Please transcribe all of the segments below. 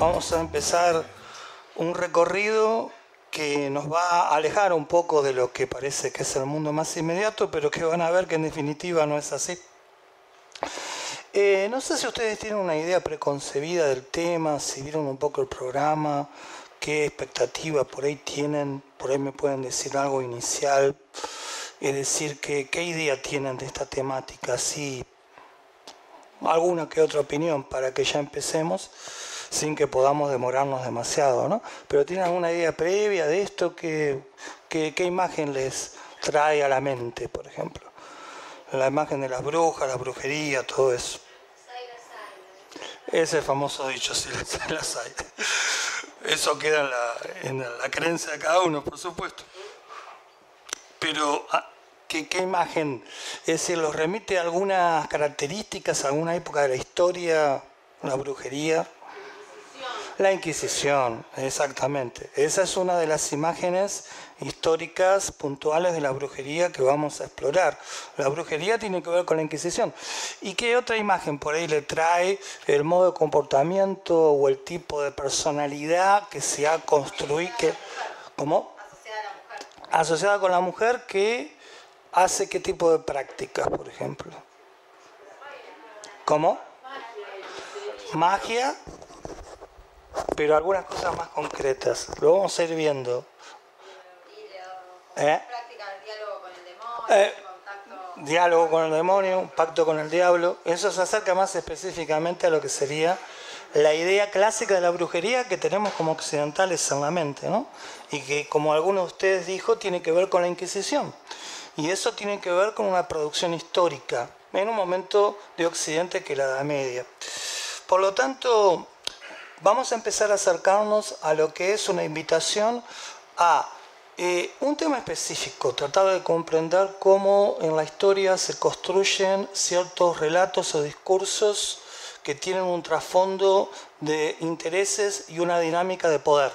vamos a empezar un recorrido que nos va a alejar un poco de lo que parece que es el mundo más inmediato, pero que van a ver que en definitiva no es así. Eh, no sé si ustedes tienen una idea preconcebida del tema, si vieron un poco el programa, qué expectativa por ahí tienen, por ahí me pueden decir algo inicial, es decir, que, qué idea tienen de esta temática, si alguna que otra opinión para que ya empecemos sin que podamos demorarnos demasiado, ¿no? Pero tienen alguna idea previa de esto, ¿qué, qué, qué imagen les trae a la mente, por ejemplo? La imagen de las brujas, la brujería, todo eso. Ese famoso dicho, si las hay. Eso queda en la, en la creencia de cada uno, por supuesto. Pero, ah, ¿qué, ¿qué, imagen? Es decir, ¿los remite a algunas características, a alguna época de la historia, la brujería? La Inquisición, exactamente. Esa es una de las imágenes históricas puntuales de la brujería que vamos a explorar. La brujería tiene que ver con la Inquisición. ¿Y qué otra imagen por ahí le trae el modo de comportamiento o el tipo de personalidad que se ha construido? Que, ¿Cómo? Asociada con la mujer que hace qué tipo de prácticas, por ejemplo. ¿Cómo? Magia pero algunas cosas más concretas. Lo vamos a ir viendo. ¿Eh? diálogo con el demonio, eh, diálogo con el demonio, pacto con el diablo. Eso se acerca más específicamente a lo que sería la idea clásica de la brujería que tenemos como occidentales en la mente, ¿no? Y que, como alguno de ustedes dijo, tiene que ver con la Inquisición. Y eso tiene que ver con una producción histórica, en un momento de Occidente que la Edad Media. Por lo tanto, vamos a empezar a acercarnos a lo que es una invitación a eh, un tema específico, tratar de comprender cómo en la historia se construyen ciertos relatos o discursos que tienen un trasfondo de intereses y una dinámica de poder.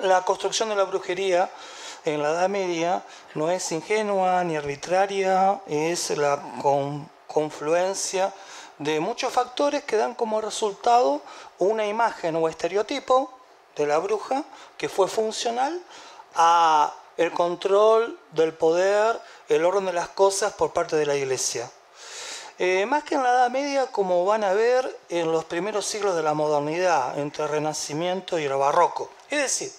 La construcción de la brujería en la Edad Media no es ingenua ni arbitraria, es la confluencia de muchos factores que dan como resultado una imagen o estereotipo de la bruja que fue funcional a el control del poder, el orden de las cosas por parte de la iglesia. Eh, más que en la Edad Media, como van a ver en los primeros siglos de la modernidad, entre el Renacimiento y el Barroco. Es decir,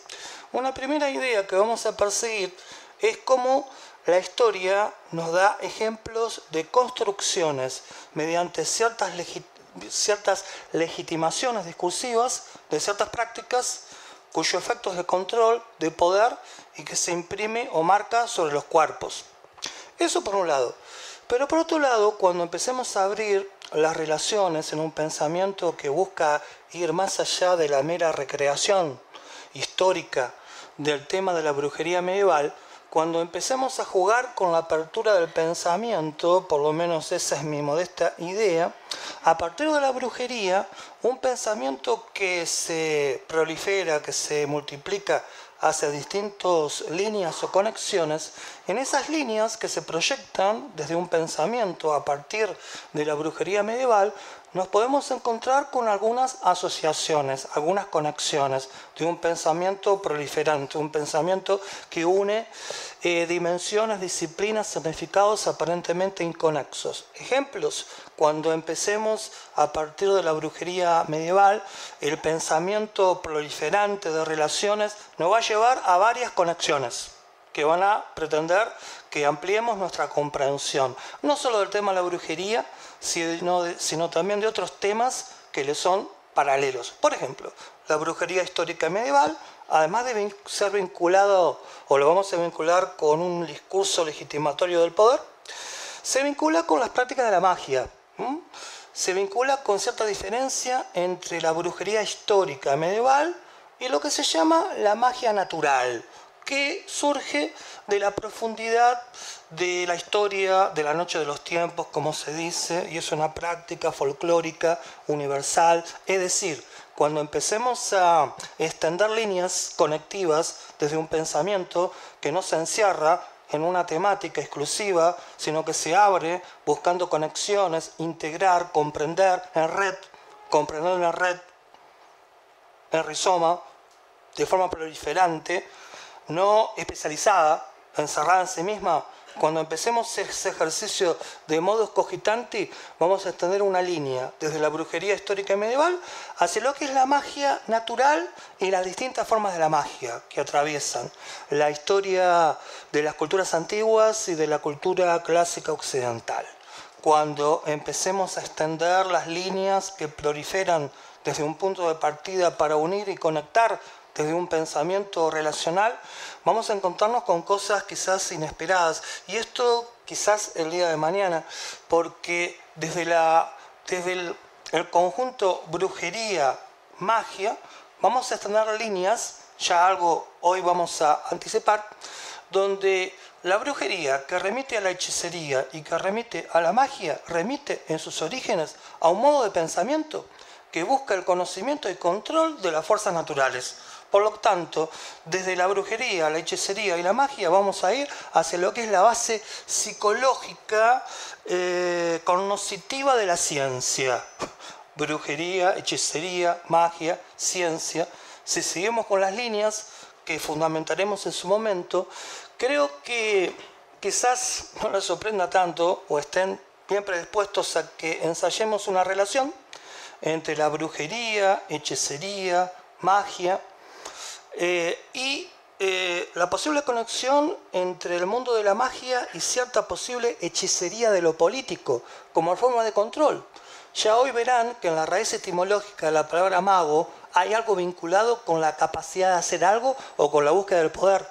una primera idea que vamos a perseguir es cómo la historia nos da ejemplos de construcciones mediante ciertas, ciertas legitimaciones discursivas de ciertas prácticas cuyo efecto es de control, de poder y que se imprime o marca sobre los cuerpos. Eso por un lado. Pero por otro lado, cuando empecemos a abrir las relaciones en un pensamiento que busca ir más allá de la mera recreación histórica del tema de la brujería medieval, cuando empecemos a jugar con la apertura del pensamiento, por lo menos esa es mi modesta idea, a partir de la brujería, un pensamiento que se prolifera, que se multiplica hacia distintas líneas o conexiones, en esas líneas que se proyectan desde un pensamiento a partir de la brujería medieval, nos podemos encontrar con algunas asociaciones, algunas conexiones de un pensamiento proliferante, un pensamiento que une eh, dimensiones, disciplinas, significados aparentemente inconexos. Ejemplos, cuando empecemos a partir de la brujería medieval, el pensamiento proliferante de relaciones nos va a llevar a varias conexiones que van a pretender que ampliemos nuestra comprensión, no solo del tema de la brujería, sino, también de otros temas que le son paralelos. Por ejemplo, la brujería histórica medieval, además de ser vinculado, o lo vamos a vincular con un discurso legitimatorio del poder, se vincula con las prácticas de la magia. Se vincula con cierta diferencia entre la brujería histórica medieval y lo que se llama la magia natural, que surge de la profundidad de la historia de la noche de los tiempos, como se dice, y es una práctica folclórica universal. Es decir, cuando empecemos a extender líneas conectivas desde un pensamiento que no se encierra en una temática exclusiva, sino que se abre buscando conexiones, integrar, comprender en red, comprender en red, en rizoma, de forma proliferante, no especializada, encerrada en sí misma, cuando empecemos ese ejercicio de modo cogitante, vamos a extender una línea desde la brujería histórica y medieval hacia lo que es la magia natural y las distintas formas de la magia que atraviesan la historia de las culturas antiguas y de la cultura clásica occidental. Cuando empecemos a extender las líneas que proliferan desde un punto de partida para unir y conectar desde un pensamiento relacional, vamos a encontrarnos con cosas quizás inesperadas. Y esto quizás el día de mañana, porque desde, la, desde el, el conjunto brujería, magia, vamos a tener líneas, ya algo hoy vamos a anticipar, donde la brujería que remite a la hechicería y que remite a la magia, remite en sus orígenes a un modo de pensamiento que busca el conocimiento y control de las fuerzas naturales. Por lo tanto, desde la brujería, la hechicería y la magia vamos a ir hacia lo que es la base psicológica, eh, de la ciencia. Brujería, hechicería, magia, ciencia. Si seguimos con las líneas que fundamentaremos en su momento, creo que quizás no les sorprenda tanto o estén bien predispuestos a que ensayemos una relación entre la brujería, hechicería, magia eh, y eh, la posible conexión entre el mundo de la magia y cierta posible hechicería de lo político, como forma de control. Ya hoy verán que en la raíz etimológica de la palabra mago hay algo vinculado con la capacidad de hacer algo o con la búsqueda del poder.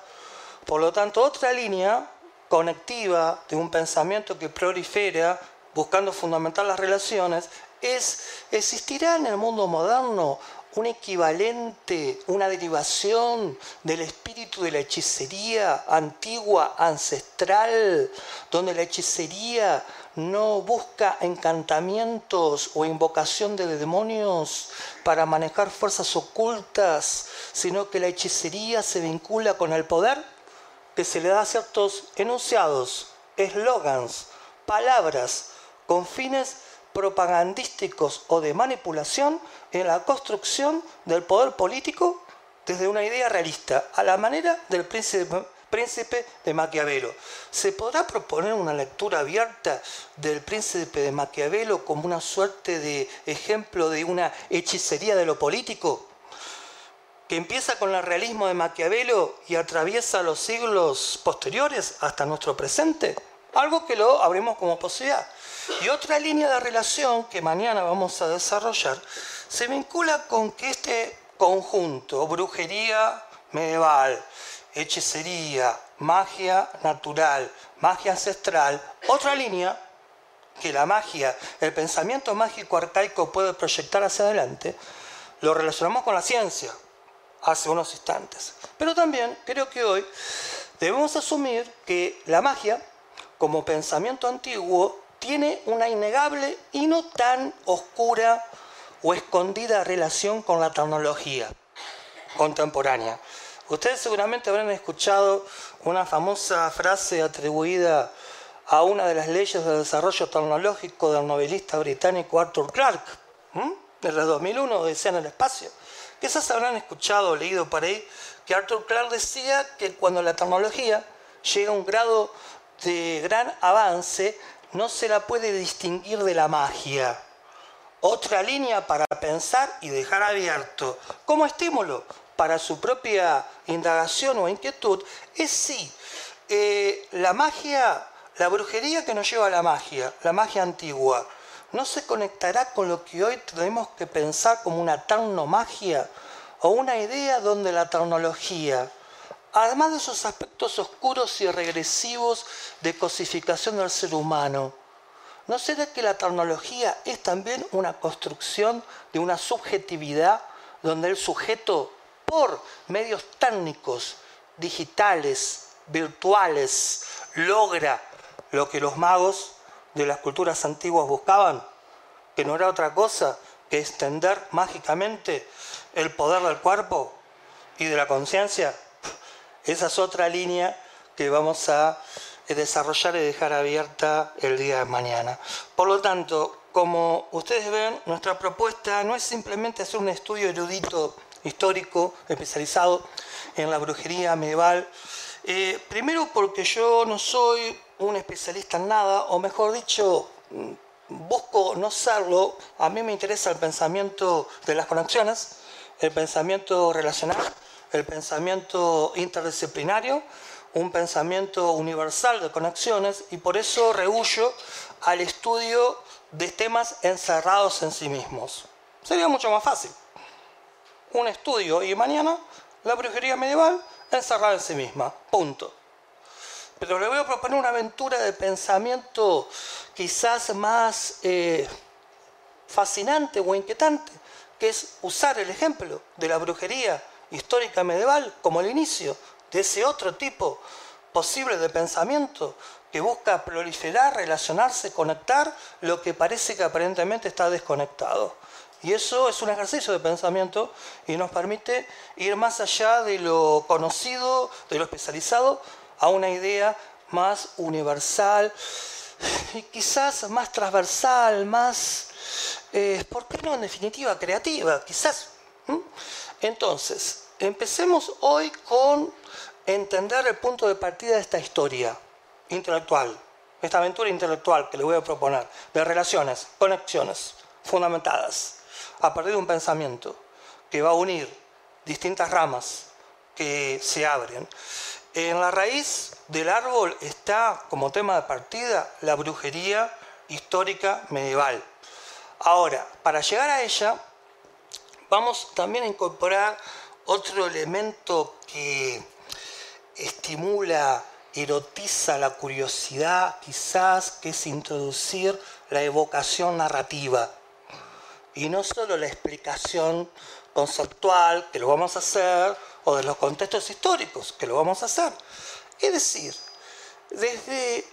Por lo tanto, otra línea conectiva de un pensamiento que prolifera buscando fundamentar las relaciones es, ¿existirá en el mundo moderno un equivalente, una derivación del espíritu de la hechicería antigua, ancestral, donde la hechicería no busca encantamientos o invocación de demonios para manejar fuerzas ocultas, sino que la hechicería se vincula con el poder que se le da a ciertos enunciados, eslogans, palabras, con fines propagandísticos o de manipulación en la construcción del poder político desde una idea realista, a la manera del príncipe, príncipe de Maquiavelo. ¿Se podrá proponer una lectura abierta del príncipe de Maquiavelo como una suerte de ejemplo de una hechicería de lo político? que empieza con el realismo de Maquiavelo y atraviesa los siglos posteriores hasta nuestro presente. Algo que lo abrimos como posibilidad. Y otra línea de relación que mañana vamos a desarrollar se vincula con que este conjunto, brujería medieval, hechicería, magia natural, magia ancestral, otra línea que la magia, el pensamiento mágico arcaico puede proyectar hacia adelante, lo relacionamos con la ciencia hace unos instantes. Pero también creo que hoy debemos asumir que la magia, como pensamiento antiguo, tiene una innegable y no tan oscura o escondida relación con la tecnología contemporánea. Ustedes seguramente habrán escuchado una famosa frase atribuida a una de las leyes de desarrollo tecnológico del novelista británico Arthur Clarke, desde 2001, decía en el espacio. Quizás habrán escuchado o leído por ahí que Arthur Clarke decía que cuando la tecnología llega a un grado de gran avance, no se la puede distinguir de la magia. Otra línea para pensar y dejar abierto como estímulo para su propia indagación o inquietud es si eh, la magia, la brujería que nos lleva a la magia, la magia antigua, no se conectará con lo que hoy tenemos que pensar como una tecnomagia o una idea donde la tecnología, además de esos aspectos oscuros y regresivos de cosificación del ser humano. ¿No será que la tecnología es también una construcción de una subjetividad donde el sujeto, por medios técnicos, digitales, virtuales, logra lo que los magos de las culturas antiguas buscaban? Que no era otra cosa que extender mágicamente el poder del cuerpo y de la conciencia esa es otra línea que vamos a desarrollar y dejar abierta el día de mañana. Por lo tanto, como ustedes ven, nuestra propuesta no es simplemente hacer un estudio erudito histórico especializado en la brujería medieval. Eh, primero porque yo no soy un especialista en nada, o mejor dicho, mm, busco no serlo. A mí me interesa el pensamiento de las conexiones, el pensamiento relacional, el pensamiento interdisciplinario, un pensamiento universal de conexiones y por eso rehuyo al estudio de temas encerrados en sí mismos. Sería mucho más fácil. Un estudio y mañana la brujería medieval encerrada en sí misma. Punto. Pero le voy a proponer una aventura de pensamiento quizás más eh, fascinante o inquietante, que es usar el ejemplo de la brujería histórica medieval como el inicio de ese otro tipo posible de pensamiento que busca proliferar, relacionarse, conectar lo que parece que aparentemente está desconectado. Y eso es un ejercicio de pensamiento y nos permite ir más allá de lo conocido, de lo especializado, a una idea más universal y quizás más transversal, más, eh, ¿por qué no en definitiva creativa? Quizás. Entonces, empecemos hoy con entender el punto de partida de esta historia intelectual, esta aventura intelectual que le voy a proponer, de relaciones, conexiones fundamentadas a partir de un pensamiento que va a unir distintas ramas que se abren. En la raíz del árbol está como tema de partida la brujería histórica medieval. Ahora, para llegar a ella, vamos también a incorporar otro elemento que estimula, erotiza la curiosidad, quizás, que es introducir la evocación narrativa. Y no solo la explicación conceptual, que lo vamos a hacer, o de los contextos históricos, que lo vamos a hacer. Es decir, desde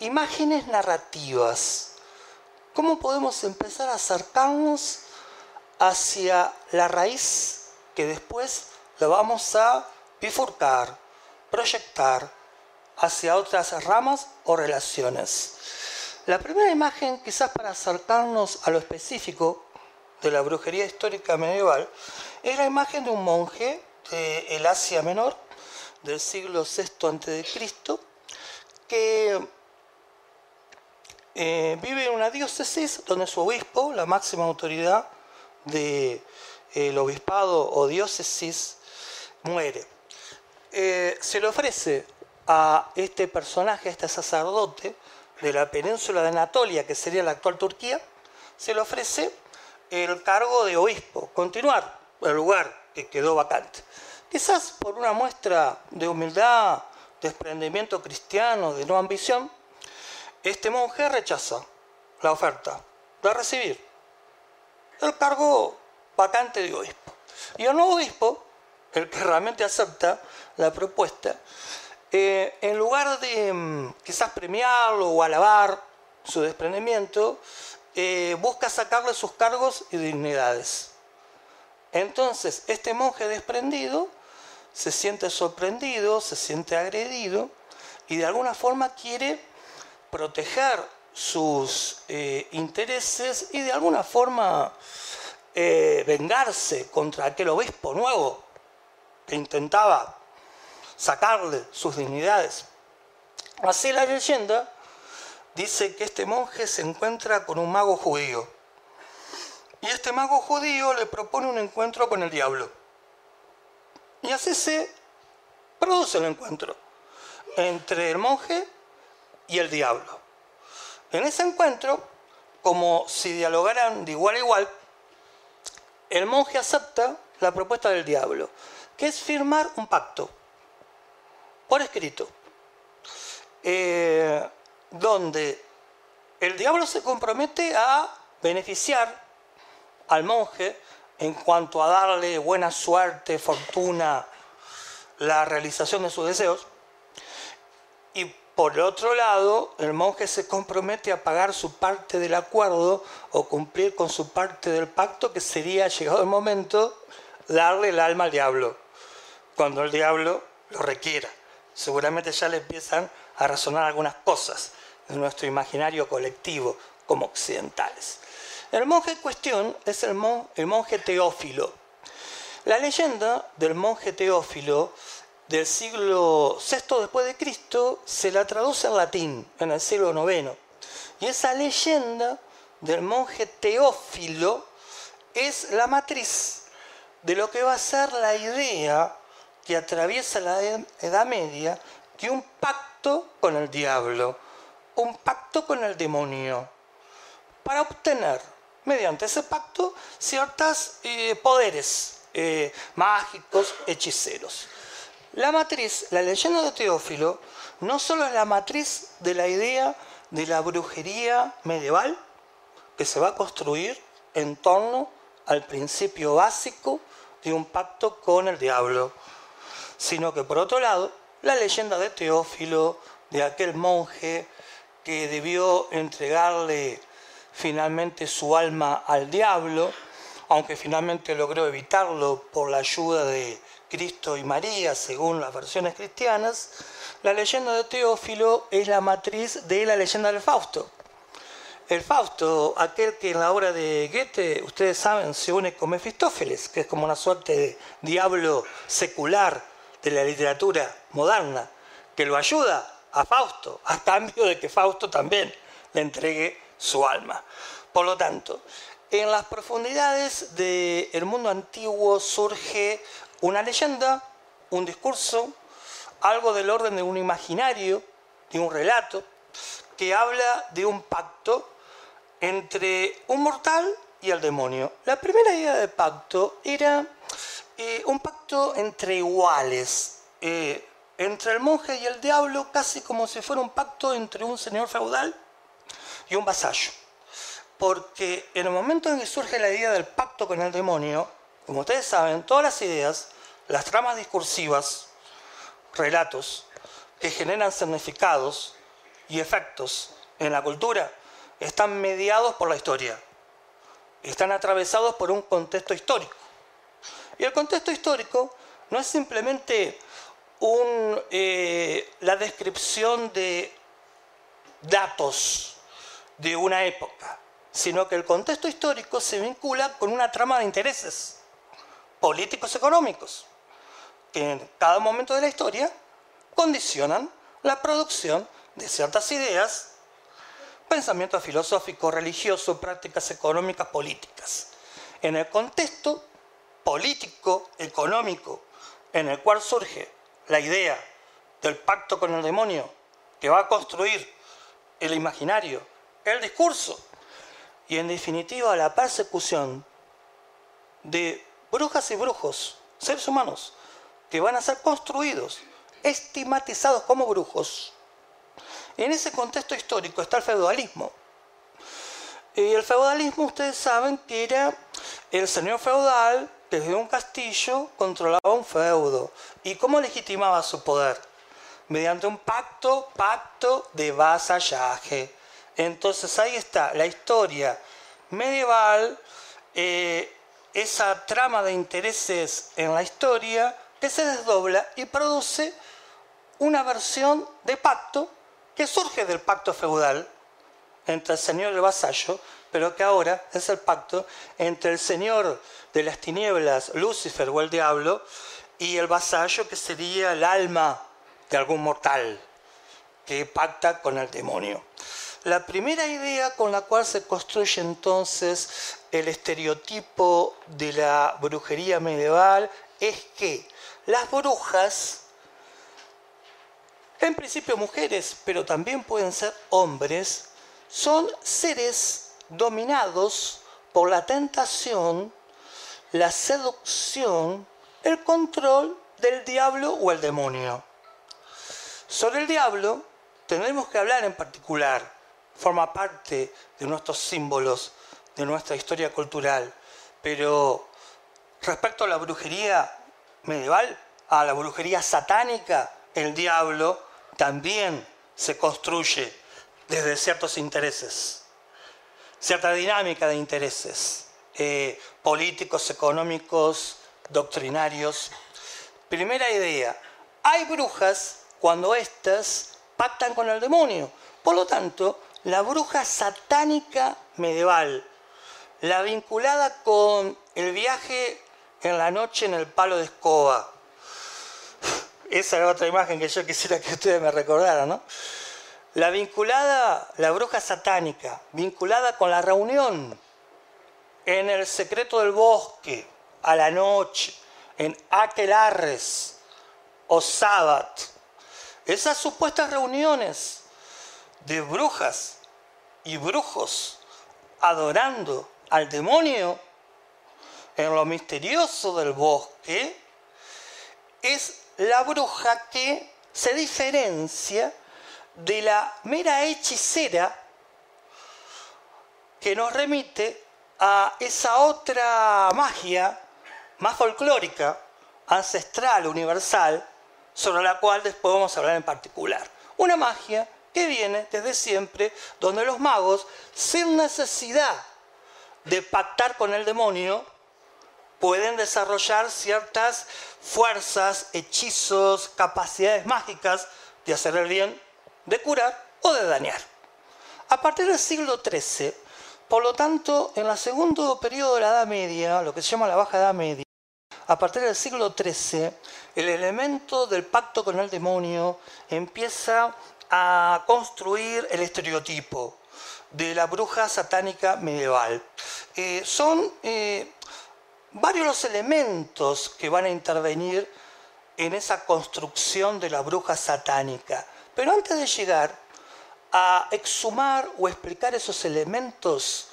imágenes narrativas, ¿cómo podemos empezar a acercarnos hacia la raíz que después lo vamos a bifurcar, proyectar hacia otras ramas o relaciones. La primera imagen, quizás para acercarnos a lo específico de la brujería histórica medieval, es la imagen de un monje del Asia Menor, del siglo VI a.C., que eh, vive en una diócesis donde su obispo, la máxima autoridad del de, obispado o diócesis, muere. Eh, se le ofrece a este personaje, a este sacerdote de la península de Anatolia, que sería la actual Turquía, se le ofrece el cargo de obispo, continuar el lugar que quedó vacante. Quizás por una muestra de humildad, desprendimiento cristiano, de no ambición, este monje rechaza la oferta de recibir el cargo vacante de obispo. Y el nuevo obispo, el que realmente acepta la propuesta, eh, en lugar de mm, quizás premiarlo o alabar su desprendimiento, eh, busca sacarle sus cargos y dignidades. Entonces, este monje desprendido se siente sorprendido, se siente agredido y de alguna forma quiere proteger sus eh, intereses y de alguna forma eh, vengarse contra aquel obispo nuevo que intentaba sacarle sus dignidades. Así la leyenda dice que este monje se encuentra con un mago judío y este mago judío le propone un encuentro con el diablo. Y así se produce el encuentro entre el monje y el diablo. En ese encuentro, como si dialogaran de igual a igual, el monje acepta la propuesta del diablo, que es firmar un pacto por escrito, eh, donde el diablo se compromete a beneficiar al monje en cuanto a darle buena suerte, fortuna, la realización de sus deseos. Por otro lado, el monje se compromete a pagar su parte del acuerdo o cumplir con su parte del pacto, que sería, llegado el momento, darle el alma al diablo, cuando el diablo lo requiera. Seguramente ya le empiezan a razonar algunas cosas en nuestro imaginario colectivo como occidentales. El monje en cuestión es el, monje Teófilo. La leyenda del monje Teófilo del siglo VI después de Cristo se la traduce en latín en el siglo IX. Y esa leyenda del monje Teófilo es la matriz de lo que va a ser la idea que atraviesa la Edad Media de un pacto con el diablo, un pacto con el demonio, para obtener mediante ese pacto ciertos eh, poderes eh, mágicos, hechiceros. La matriz, la leyenda de Teófilo, no solo es la matriz de la idea de la brujería medieval, que se va a construir en torno al principio básico de un pacto con el diablo, sino que por otro lado, la leyenda de Teófilo, de aquel monje que debió entregarle finalmente su alma al diablo, aunque finalmente logró evitarlo por la ayuda de Cristo y María, según las versiones cristianas, la leyenda de Teófilo es la matriz de la leyenda del Fausto. El Fausto, aquel que en la obra de Goethe, ustedes saben, se une con Mefistófeles, que es como una suerte de diablo secular de la literatura moderna, que lo ayuda a Fausto, a cambio de que Fausto también le entregue su alma. Por lo tanto, en las profundidades del mundo antiguo surge una leyenda, un discurso, algo del orden de un imaginario, de un relato, que habla de un pacto entre un mortal y el demonio. La primera idea de pacto era eh, un pacto entre iguales, eh, entre el monje y el diablo, casi como si fuera un pacto entre un señor feudal y un vasallo. Porque en el momento en que surge la idea del pacto con el demonio, como ustedes saben, todas las ideas, las tramas discursivas, relatos que generan significados y efectos en la cultura, están mediados por la historia, están atravesados por un contexto histórico. Y el contexto histórico no es simplemente eh, la descripción de datos de una época, sino que el contexto histórico se vincula con una trama de intereses políticos económicos, que en cada momento de la historia condicionan la producción de ciertas ideas, pensamiento filosófico, religioso, prácticas económicas, políticas. En el contexto político, económico, en el cual surge la idea del pacto con el demonio, que va a construir el imaginario, el discurso y en definitiva la persecución de brujas y brujos, seres humanos, que van a ser construidos, estigmatizados como brujos. En ese contexto histórico está el feudalismo. Y el feudalismo, ustedes saben que era el señor feudal desde un castillo controlaba un feudo. ¿Y cómo legitimaba su poder? Mediante un pacto, pacto de vasallaje. Entonces ahí está la historia medieval, eh, esa trama de intereses en la historia que se desdobla y produce una versión de pacto que surge del pacto feudal entre el señor y el vasallo, pero que ahora es el pacto entre el señor de las tinieblas, Lucifer o el diablo, y el vasallo que sería el alma de algún mortal que pacta con el demonio. La primera idea con la cual se construye entonces el estereotipo de la brujería medieval es que las brujas, en principio mujeres, pero también pueden ser hombres, son seres dominados por la tentación la seducción, el control del diablo o el demonio. Sobre el diablo tendremos que hablar en particular, forma parte de nuestros símbolos, de nuestra historia cultural, pero respecto a la brujería medieval, a la brujería satánica, el diablo también se construye desde ciertos intereses, cierta dinámica de intereses. Eh, políticos, económicos, doctrinarios. Primera idea, hay brujas cuando éstas pactan con el demonio. Por lo tanto, la bruja satánica medieval, la vinculada con el viaje en la noche en el palo de escoba. Esa era otra imagen que yo quisiera que ustedes me recordaran, ¿no? La vinculada, la bruja satánica, vinculada con la reunión en el secreto del bosque, a la noche, en aquelarres o sábat. Esas supuestas reuniones de brujas y brujos adorando al demonio en lo misterioso del bosque, es la bruja que se diferencia de la mera hechicera que nos remite a esa otra magia más folclórica, ancestral, universal, sobre la cual después vamos a hablar en particular. Una magia que viene desde siempre, donde los magos, sin necesidad de pactar con el demonio, pueden desarrollar ciertas fuerzas, hechizos, capacidades mágicas de hacer el bien, de curar o de dañar. A partir del siglo XIII, por lo tanto, en el segundo periodo de la Edad Media, lo que se llama la Baja Edad Media, a partir del siglo XIII, el elemento del pacto con el demonio empieza a construir el estereotipo de la bruja satánica medieval. Eh, son eh, varios los elementos que van a intervenir en esa construcción de la bruja satánica. Pero antes de llegar a exhumar o explicar esos elementos,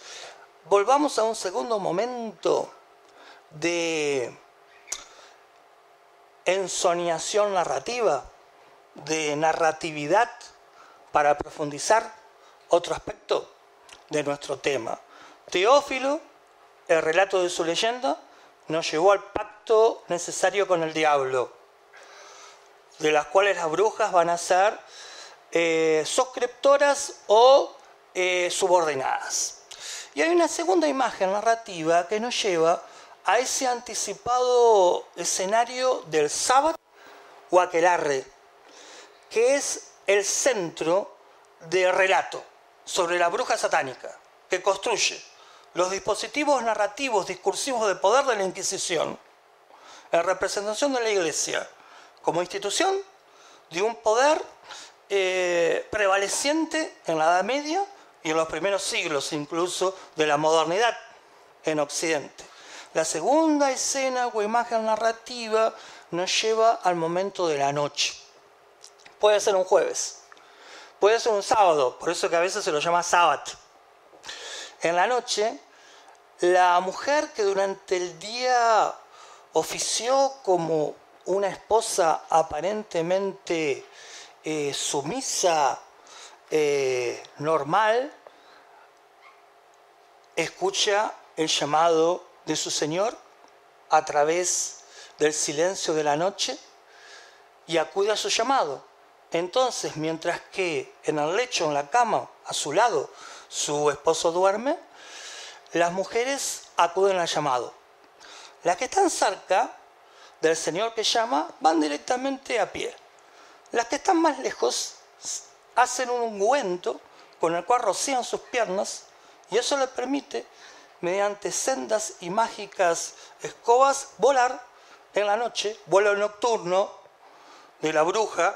volvamos a un segundo momento de ensoñación narrativa, de narratividad, para profundizar otro aspecto de nuestro tema. Teófilo, el relato de su leyenda, nos llevó al pacto necesario con el diablo, de las cuales las brujas van a ser eh, suscriptoras o eh, subordinadas. Y hay una segunda imagen narrativa que nos lleva a ese anticipado escenario del sábado o aquelarre, que es el centro de relato sobre la bruja satánica, que construye los dispositivos narrativos discursivos de poder de la Inquisición en representación de la Iglesia como institución de un poder eh, prevaleciente en la Edad Media y en los primeros siglos incluso de la modernidad en Occidente. La segunda escena o imagen narrativa nos lleva al momento de la noche. Puede ser un jueves, puede ser un sábado, por eso que a veces se lo llama sábado. En la noche, la mujer que durante el día ofició como una esposa aparentemente eh, sumisa, eh, normal, escucha el llamado de su Señor a través del silencio de la noche y acude a su llamado. Entonces, mientras que en el lecho, en la cama, a su lado, su esposo duerme, las mujeres acuden al llamado. Las que están cerca del Señor que llama van directamente a pie. Las que están más lejos hacen un ungüento con el cual rocían sus piernas y eso les permite mediante sendas y mágicas escobas, volar en la noche, vuelo nocturno de la bruja,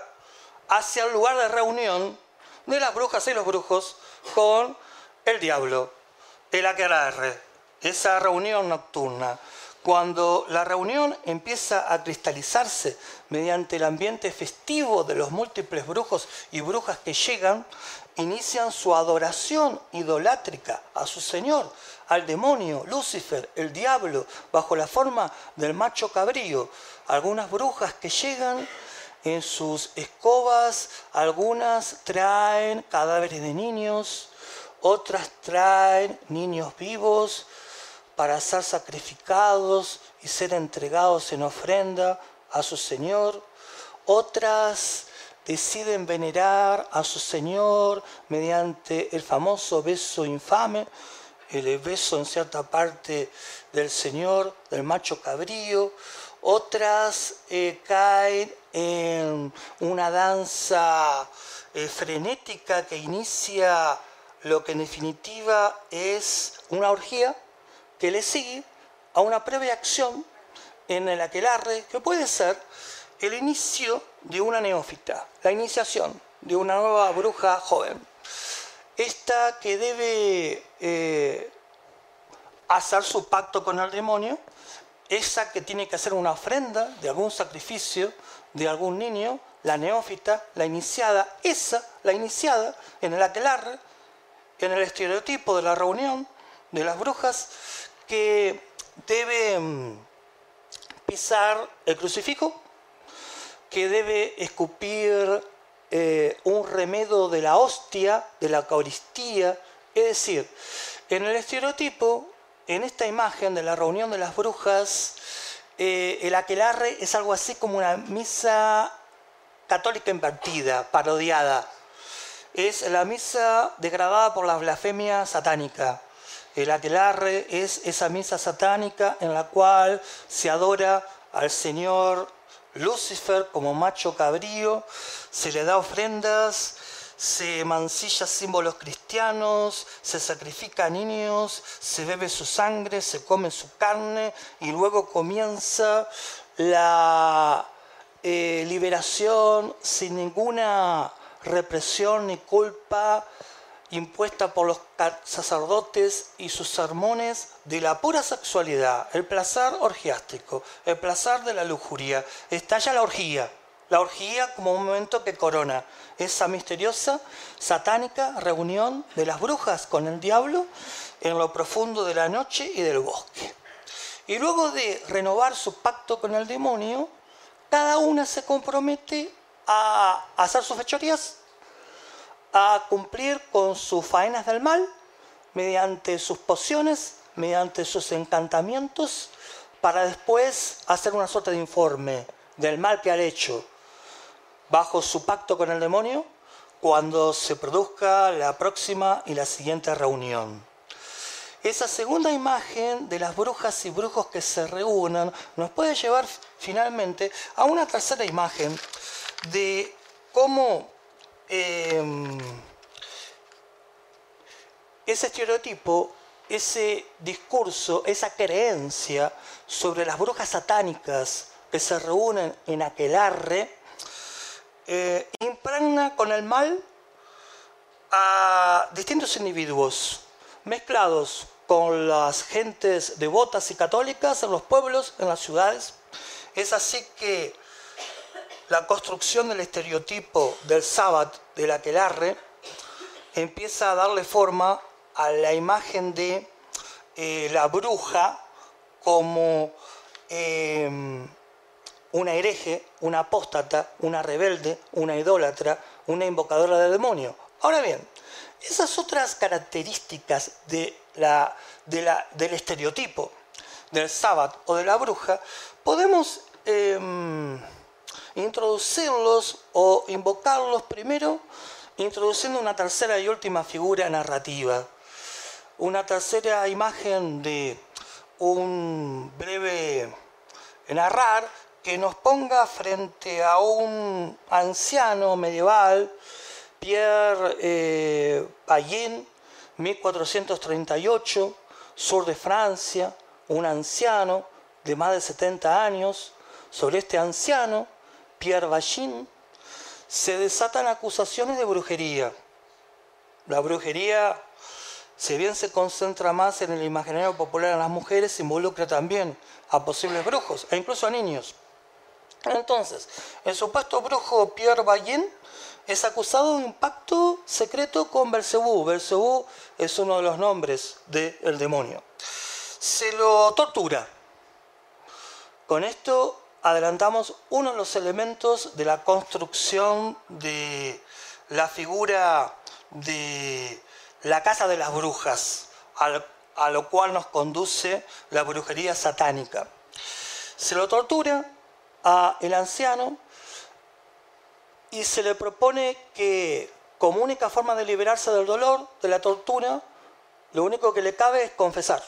hacia el lugar de reunión de las brujas y los brujos con el diablo, el aquelarre, esa reunión nocturna. Cuando la reunión empieza a cristalizarse mediante el ambiente festivo de los múltiples brujos y brujas que llegan, inician su adoración idolátrica a su Señor, al demonio, Lucifer, el diablo, bajo la forma del macho cabrío. Algunas brujas que llegan en sus escobas, algunas traen cadáveres de niños, otras traen niños vivos para ser sacrificados y ser entregados en ofrenda a su Señor. Otras deciden venerar a su Señor mediante el famoso beso infame el beso en cierta parte del Señor, del macho cabrío, otras eh, caen en una danza eh, frenética que inicia lo que en definitiva es una orgía que le sigue a una previa acción en el aquelarre que puede ser el inicio de una neófita, la iniciación de una nueva bruja joven. Esta que debe eh, hacer su pacto con el demonio, esa que tiene que hacer una ofrenda de algún sacrificio de algún niño, la neófita, la iniciada, esa, la iniciada, en el aquelarre, en el estereotipo de la reunión de las brujas, que debe mm, pisar el crucifijo, que debe escupir eh, un remedo de la hostia, de la Eucaristía, es decir, en el estereotipo en esta imagen de la reunión de las brujas, eh, el aquelarre es algo así como una misa católica invertida, parodiada. Es la misa degradada por la blasfemia satánica. El aquelarre es esa misa satánica en la cual se adora al Señor Lucifer como macho cabrío, se le da ofrendas, se mancilla símbolos cristianos, se sacrifica a niños, se bebe su sangre, se come su carne y luego comienza la eh, liberación sin ninguna represión ni culpa impuesta por los sacerdotes y sus sermones de la pura sexualidad, el placer orgiástico, el placer de la lujuria. Estalla la orgía la orgía como un momento que corona esa misteriosa, satánica reunión de las brujas con el diablo en lo profundo de la noche y del bosque. Y luego de renovar su pacto con el demonio, cada una se compromete a hacer sus fechorías, a cumplir con sus faenas del mal, mediante sus pociones, mediante sus encantamientos, para después hacer una suerte de informe del mal que ha hecho, bajo su pacto con el demonio cuando se produzca la próxima y la siguiente reunión. Esa segunda imagen de las brujas y brujos que se reúnan nos puede llevar finalmente a una tercera imagen de cómo em, ese estereotipo, ese discurso, esa creencia sobre las brujas satánicas que se reúnen en aquelarre, eh, impregna con el mal a distintos individuos mezclados con las gentes devotas y católicas en los pueblos, en las ciudades. Es así que la construcción del estereotipo del sábado del aquelarre empieza a darle forma a la imagen de eh, la bruja como eh, una hereje, una apóstata, una rebelde, una idólatra, una invocadora del demonio. Ahora bien, esas otras características de del estereotipo del sábado o de la bruja, podemos em, introducirlos o invocarlos primero introduciendo una tercera y última figura narrativa, una tercera imagen de un breve narrar que nos ponga frente a un anciano medieval, Pierre eh, 1438, sur de Francia, un anciano de más de 70 años. Sobre este anciano, Pierre Ballin, se desatan acusaciones de brujería. La brujería, si bien se concentra más en el imaginario popular en las mujeres, involucra también a posibles brujos e incluso a niños. Entonces, el supuesto brujo Pierre Ballin es acusado de un pacto secreto con Belcebú. Belcebú es uno de los nombres del demonio. Se lo tortura. Con esto adelantamos uno de los elementos de la construcción de la figura de la casa de las brujas, a lo cual nos conduce la brujería satánica. Se lo tortura a el anciano y se le propone que como única forma de liberarse del dolor, de la tortura, lo único que le cabe es confesar.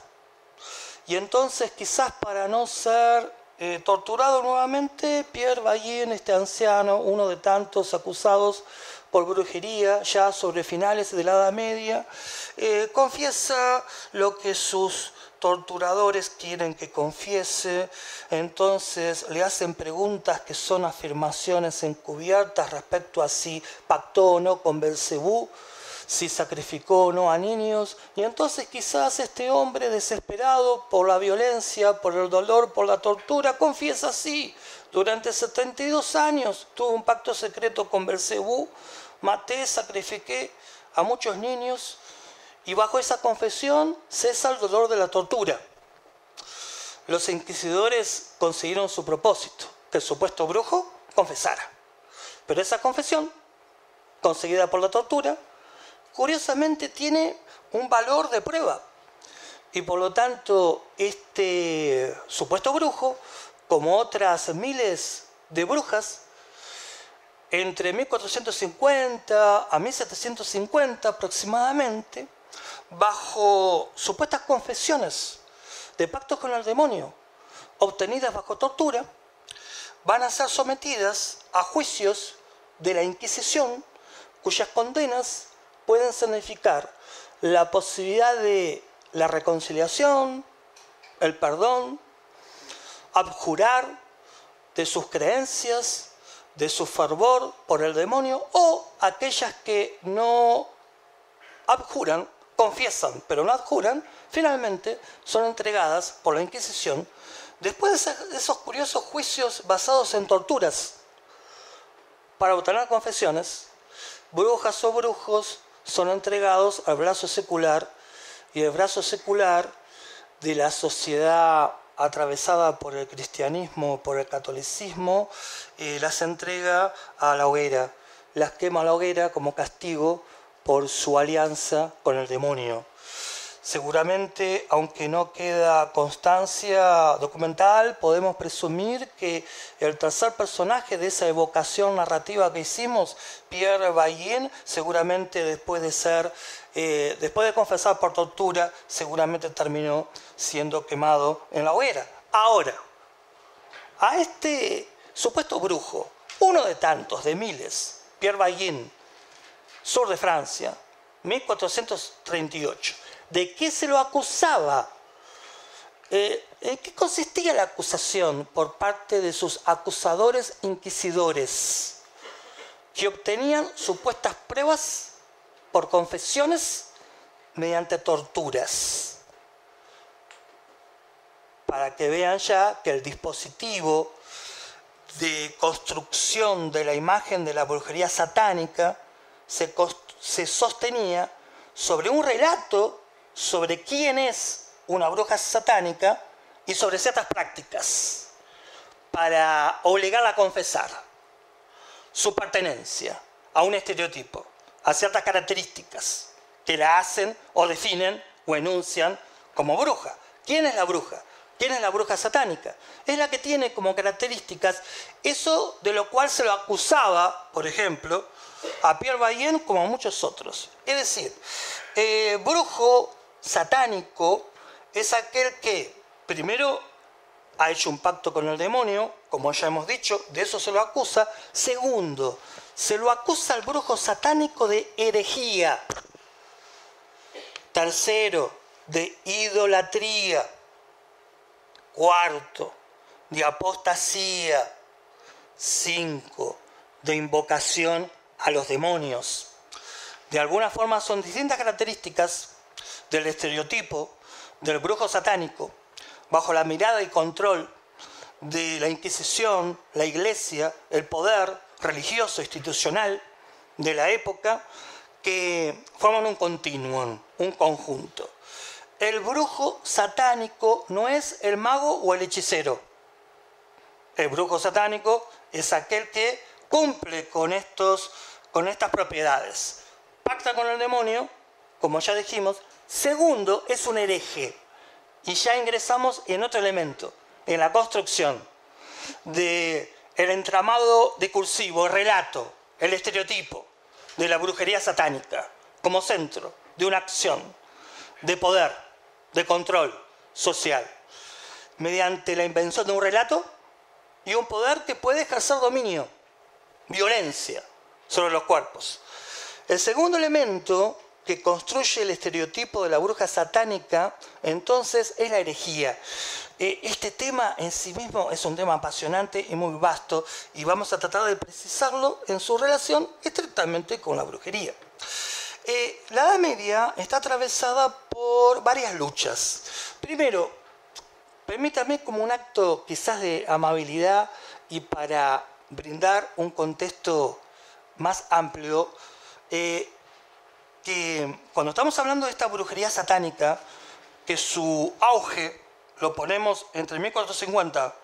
Y entonces quizás para no ser eh, torturado nuevamente, Pierre Ballin, este anciano, uno de tantos acusados por brujería ya sobre finales de la Edad Media, eh, confiesa lo que sus torturadores quieren que confiese, entonces le hacen preguntas que son afirmaciones encubiertas respecto a si pactó o no con Belcebú, si sacrificó o no a niños, y entonces quizás este hombre desesperado por la violencia, por el dolor, por la tortura, confiesa así. Durante 72 años tuve un pacto secreto con Belcebú, maté, sacrifiqué a muchos niños, y bajo esa confesión cesa el dolor de la tortura. Los inquisidores consiguieron su propósito, que el supuesto brujo confesara. Pero esa confesión, conseguida por la tortura, curiosamente tiene un valor de prueba. Y por lo tanto, este supuesto brujo, como otras miles de brujas, entre 1450 a 1750 aproximadamente, bajo supuestas confesiones de pactos con el demonio obtenidas bajo tortura, van a ser sometidas a juicios de la Inquisición cuyas condenas pueden significar la posibilidad de la reconciliación, el perdón, abjurar de sus creencias, de su fervor por el demonio, o aquellas que no abjuran, confiesan, pero no adjuran, finalmente son entregadas por la Inquisición después de esos curiosos juicios basados en torturas. Para obtener confesiones, brujas o brujos son entregados al brazo secular y el brazo secular de la sociedad atravesada por el cristianismo, por el catolicismo, eh, las entrega a la hoguera, las quema a la hoguera como castigo por su alianza con el demonio. Seguramente, aunque no queda constancia documental, podemos presumir que el tercer personaje de esa evocación narrativa que hicimos, Pierre Bayen, seguramente después de ser, eh, después de confesar por tortura, seguramente terminó siendo quemado en la hoguera. Ahora, a este supuesto brujo, uno de tantos, de miles, Pierre Bayen, sur de Francia, 1438 ¿De qué se lo acusaba? Eh, ¿En qué consistía la acusación por parte de sus acusadores inquisidores? Que obtenían supuestas pruebas por confesiones mediante torturas. Para que vean ya que el dispositivo de construcción de la imagen de la brujería satánica se, sostenía sobre un relato sobre quién es una bruja satánica y sobre ciertas prácticas para obligarla a confesar su pertenencia a un estereotipo, a ciertas características que la hacen o definen o enuncian como bruja. ¿Quién es la bruja? ¿Quién es la bruja satánica? Es la que tiene como características eso de lo cual se lo acusaba, por ejemplo, a Pierre Bayen como a muchos otros. Es decir, eh, brujo satánico es aquel que primero ha hecho un pacto con el demonio, como ya hemos dicho, de eso se lo acusa. Segundo, se lo acusa al brujo satánico de herejía. Tercero, de idolatría. Cuarto, de apostasía. Cinco, de invocación a los demonios. De alguna forma son distintas características del estereotipo del brujo satánico, bajo la mirada y control de la Inquisición, la Iglesia, el poder religioso institucional de la época, que forman un continuum, un conjunto. El brujo satánico no es el mago o el hechicero. El brujo satánico es aquel que cumple con, estos, con estas propiedades. Pacta con el demonio, como ya dijimos, Segundo, es un hereje. Y ya ingresamos en otro elemento, en la construcción del el entramado discursivo, el relato, el estereotipo de la brujería satánica como centro de una acción de poder, de control social, mediante la invención de un relato y un poder que puede ejercer dominio, violencia, sobre los cuerpos. El segundo elemento que construye el estereotipo de la bruja satánica, entonces, es la herejía. Eh, este tema en sí mismo es un tema apasionante y muy vasto y vamos a tratar de precisarlo en su relación estrictamente con la brujería. Eh, la Edad Media está atravesada por varias luchas. Primero, permítame como un acto quizás de amabilidad y para brindar un contexto más amplio, eh, que cuando estamos hablando de esta brujería satánica, que su auge lo ponemos entre 1450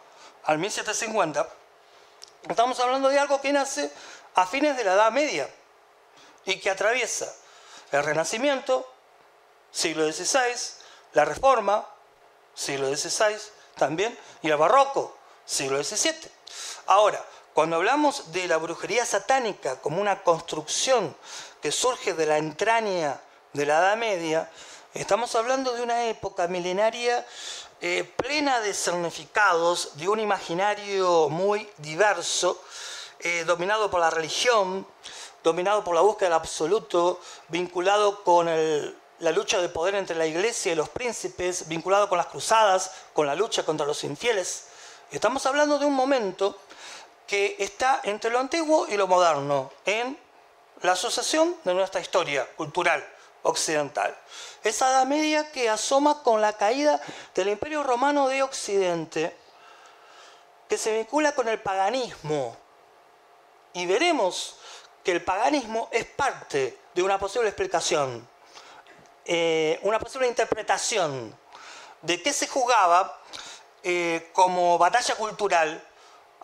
al 1750, estamos hablando de algo que nace a fines de la Edad Media y que atraviesa el Renacimiento, siglo XVI, la Reforma, siglo XVI también, y el Barroco, siglo XVII. Ahora, cuando hablamos de la brujería satánica como una construcción que surge de la entraña de la Edad Media, estamos hablando de una época milenaria eh, plena de significados, de un imaginario muy diverso, eh, dominado por la religión, dominado por la búsqueda del absoluto, vinculado con la lucha de poder entre la iglesia y los príncipes, vinculado con las cruzadas, con la lucha contra los infieles. Estamos hablando de un momento que está entre lo antiguo y lo moderno, en la asociación de nuestra historia cultural occidental. Esa Edad Media que asoma con la caída del Imperio Romano de Occidente, que se vincula con el paganismo. Y veremos que el paganismo es parte de una posible explicación, eh, una posible interpretación de qué se jugaba eh, como batalla cultural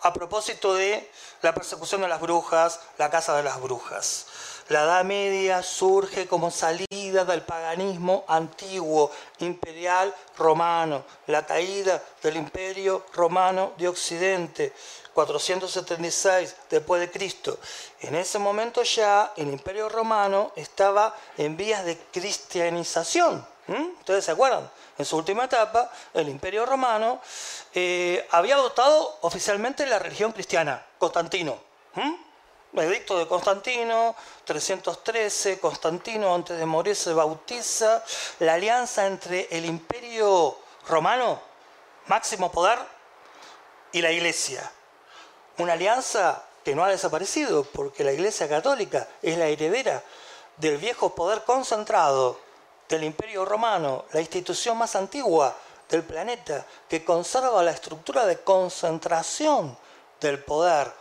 a propósito de la persecución de las brujas, la casa de las brujas. La Edad Media surge como salida del paganismo antiguo, imperial romano, la caída del imperio romano de Occidente, 476 después de Cristo. En ese momento ya el imperio romano estaba en vías de cristianización. ¿Ustedes se acuerdan? En su última etapa, el imperio romano eh, había adoptado oficialmente la religión cristiana, Constantino. El edicto de Constantino, 313, Constantino antes de morir se bautiza, la alianza entre el imperio romano, máximo poder, y la iglesia. Una alianza que no ha desaparecido porque la iglesia católica es la heredera del viejo poder concentrado del imperio romano, la institución más antigua del planeta que conserva la estructura de concentración del poder.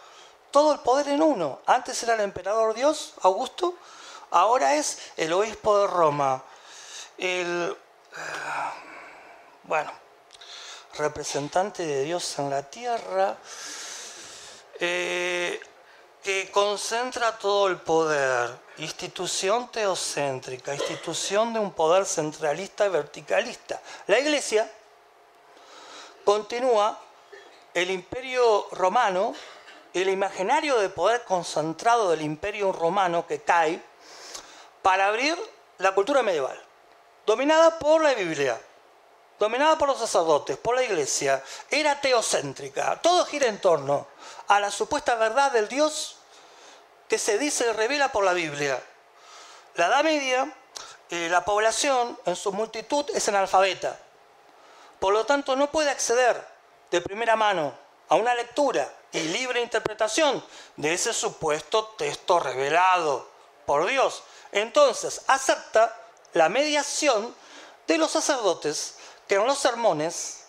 Todo el poder en uno. Antes era el emperador Dios, Augusto, ahora es el obispo de Roma. El, eh, bueno, representante de Dios en la tierra, eh, que concentra todo el poder, institución teocéntrica, institución de un poder centralista y verticalista. La iglesia continúa el imperio romano, el imaginario de poder concentrado del imperio romano que cae para abrir la cultura medieval, dominada por la Biblia, dominada por los sacerdotes, por la iglesia, era teocéntrica. Todo gira en torno a la supuesta verdad del Dios que se dice revela por la Biblia. La Edad Media, eh, la población en su multitud es analfabeta. Por lo tanto, no puede acceder de primera mano a una lectura y libre interpretación de ese supuesto texto revelado por Dios. Entonces, acepta la mediación de los sacerdotes que en los sermones,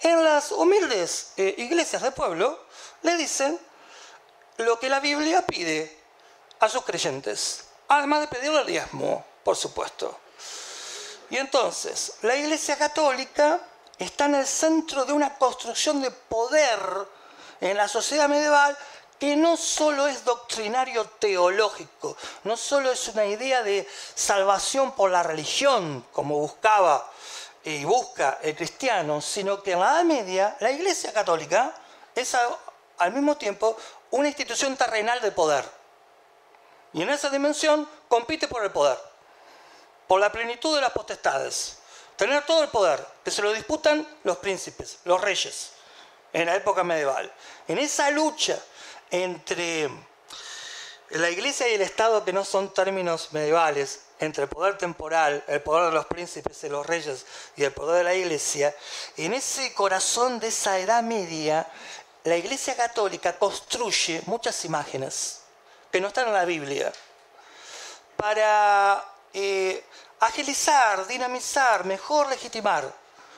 en las humildes eh, iglesias del pueblo, le dicen lo que la Biblia pide a sus creyentes, además de pedirle el diezmo, por supuesto. Y entonces, la Iglesia Católica está en el centro de una construcción de poder en la sociedad medieval que no solo es doctrinario teológico, no solo es una idea de salvación por la religión, como buscaba y busca el cristiano, sino que en la Edad Media la Iglesia Católica es al mismo tiempo una institución terrenal de poder. Y en esa dimensión compite por el poder, por la plenitud de las potestades. Tener todo el poder, que se lo disputan los príncipes, los reyes, en la época medieval. En esa lucha entre la iglesia y el Estado, que no son términos medievales, entre el poder temporal, el poder de los príncipes y los reyes y el poder de la iglesia, en ese corazón de esa edad media, la iglesia católica construye muchas imágenes que no están en la Biblia para eh, agilizar, dinamizar, mejor legitimar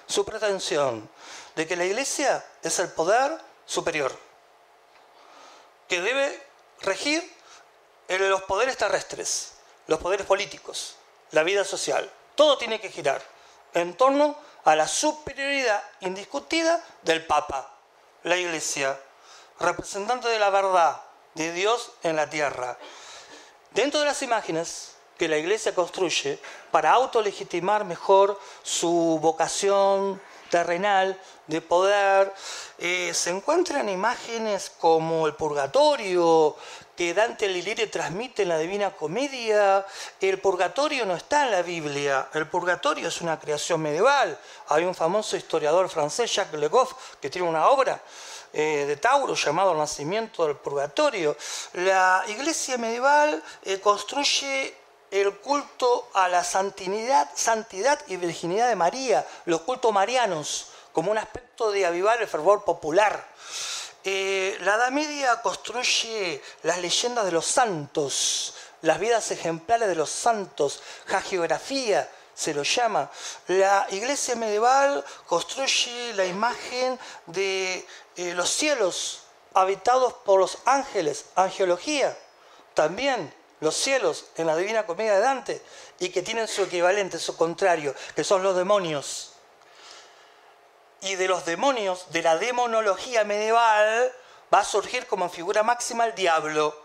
su pretensión de que la iglesia es el poder superior, que debe regir en los poderes terrestres, los poderes políticos, la vida social. Todo tiene que girar en torno a la superioridad indiscutida del Papa, la Iglesia, representante de la verdad de Dios en la tierra. Dentro de las imágenes que la Iglesia construye para autolegitimar mejor su vocación terrenal de poder, eh, se encuentran imágenes como el purgatorio, que Dante Alighieri transmite en la Divina Comedia. El purgatorio no está en la Biblia, el purgatorio es una creación medieval. Hay un famoso historiador francés, Jacques Le Goff, que tiene una obra eh, de Tauro llamado nacimiento del purgatorio. La iglesia medieval eh, construye el culto a la santidad, santidad y virginidad de María, los cultos marianos, como un aspecto de avivar el fervor popular. Eh, la Edad Media construye las leyendas de los santos, las vidas ejemplares de los santos, geografía se lo llama. La iglesia medieval construye la imagen de eh, los cielos habitados por los ángeles, angelología, también los cielos en la Divina Comedia de Dante, y que tienen su equivalente, su contrario, que son los demonios y de los demonios, de la demonología medieval, va a surgir como figura máxima el diablo,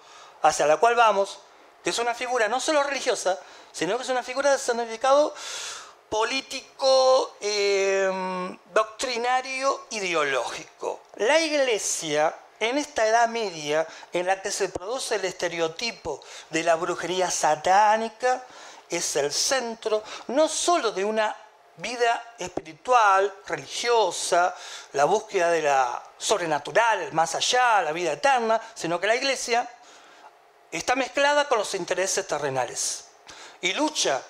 hacia la cual vamos, que es una figura no solo religiosa, sino que es una figura de significado político, em, doctrinario, ideológico. La iglesia, en esta edad media, en la que se produce el estereotipo de la brujería satánica, es el centro no solo de una vida espiritual, religiosa, la búsqueda de la sobrenatural, el más allá, la vida eterna, sino que la iglesia está mezclada con los intereses terrenales y lucha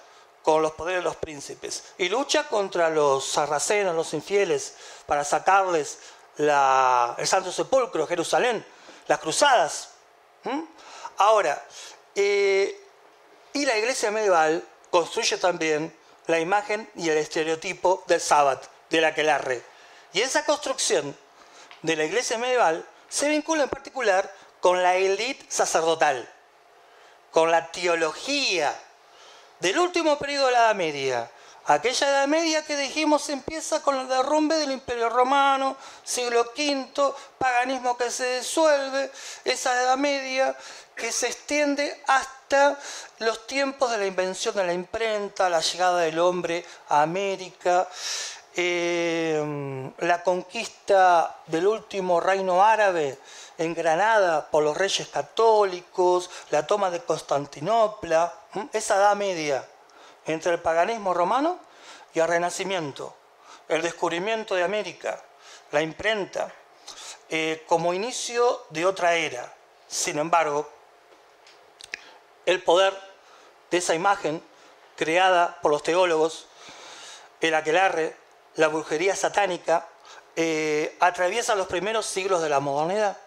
con los poderes de los príncipes y lucha contra los sarracenos, los infieles, para sacarles el Santo Sepulcro, Jerusalén, las cruzadas. Ahora, eh, y la iglesia medieval construye también la imagen y el estereotipo del sábado, del aquelarre. Y esa construcción de la iglesia medieval se vincula en particular con la élite sacerdotal, con la teología del último periodo de la Edad Media. Aquella Edad Media que dijimos empieza con el derrumbe del Imperio Romano, siglo V, paganismo que se disuelve, esa Edad Media que se extiende hasta los tiempos de la invención de la imprenta, la llegada del hombre a América, eh, la conquista del último reino árabe en Granada por los reyes católicos, la toma de Constantinopla, esa edad media entre el paganismo romano y el renacimiento, el descubrimiento de América, la imprenta, eh, como inicio de otra era. Sin embargo, el poder de esa imagen creada por los teólogos, el aquelarre, la brujería satánica, eh, atraviesa los primeros siglos de la modernidad.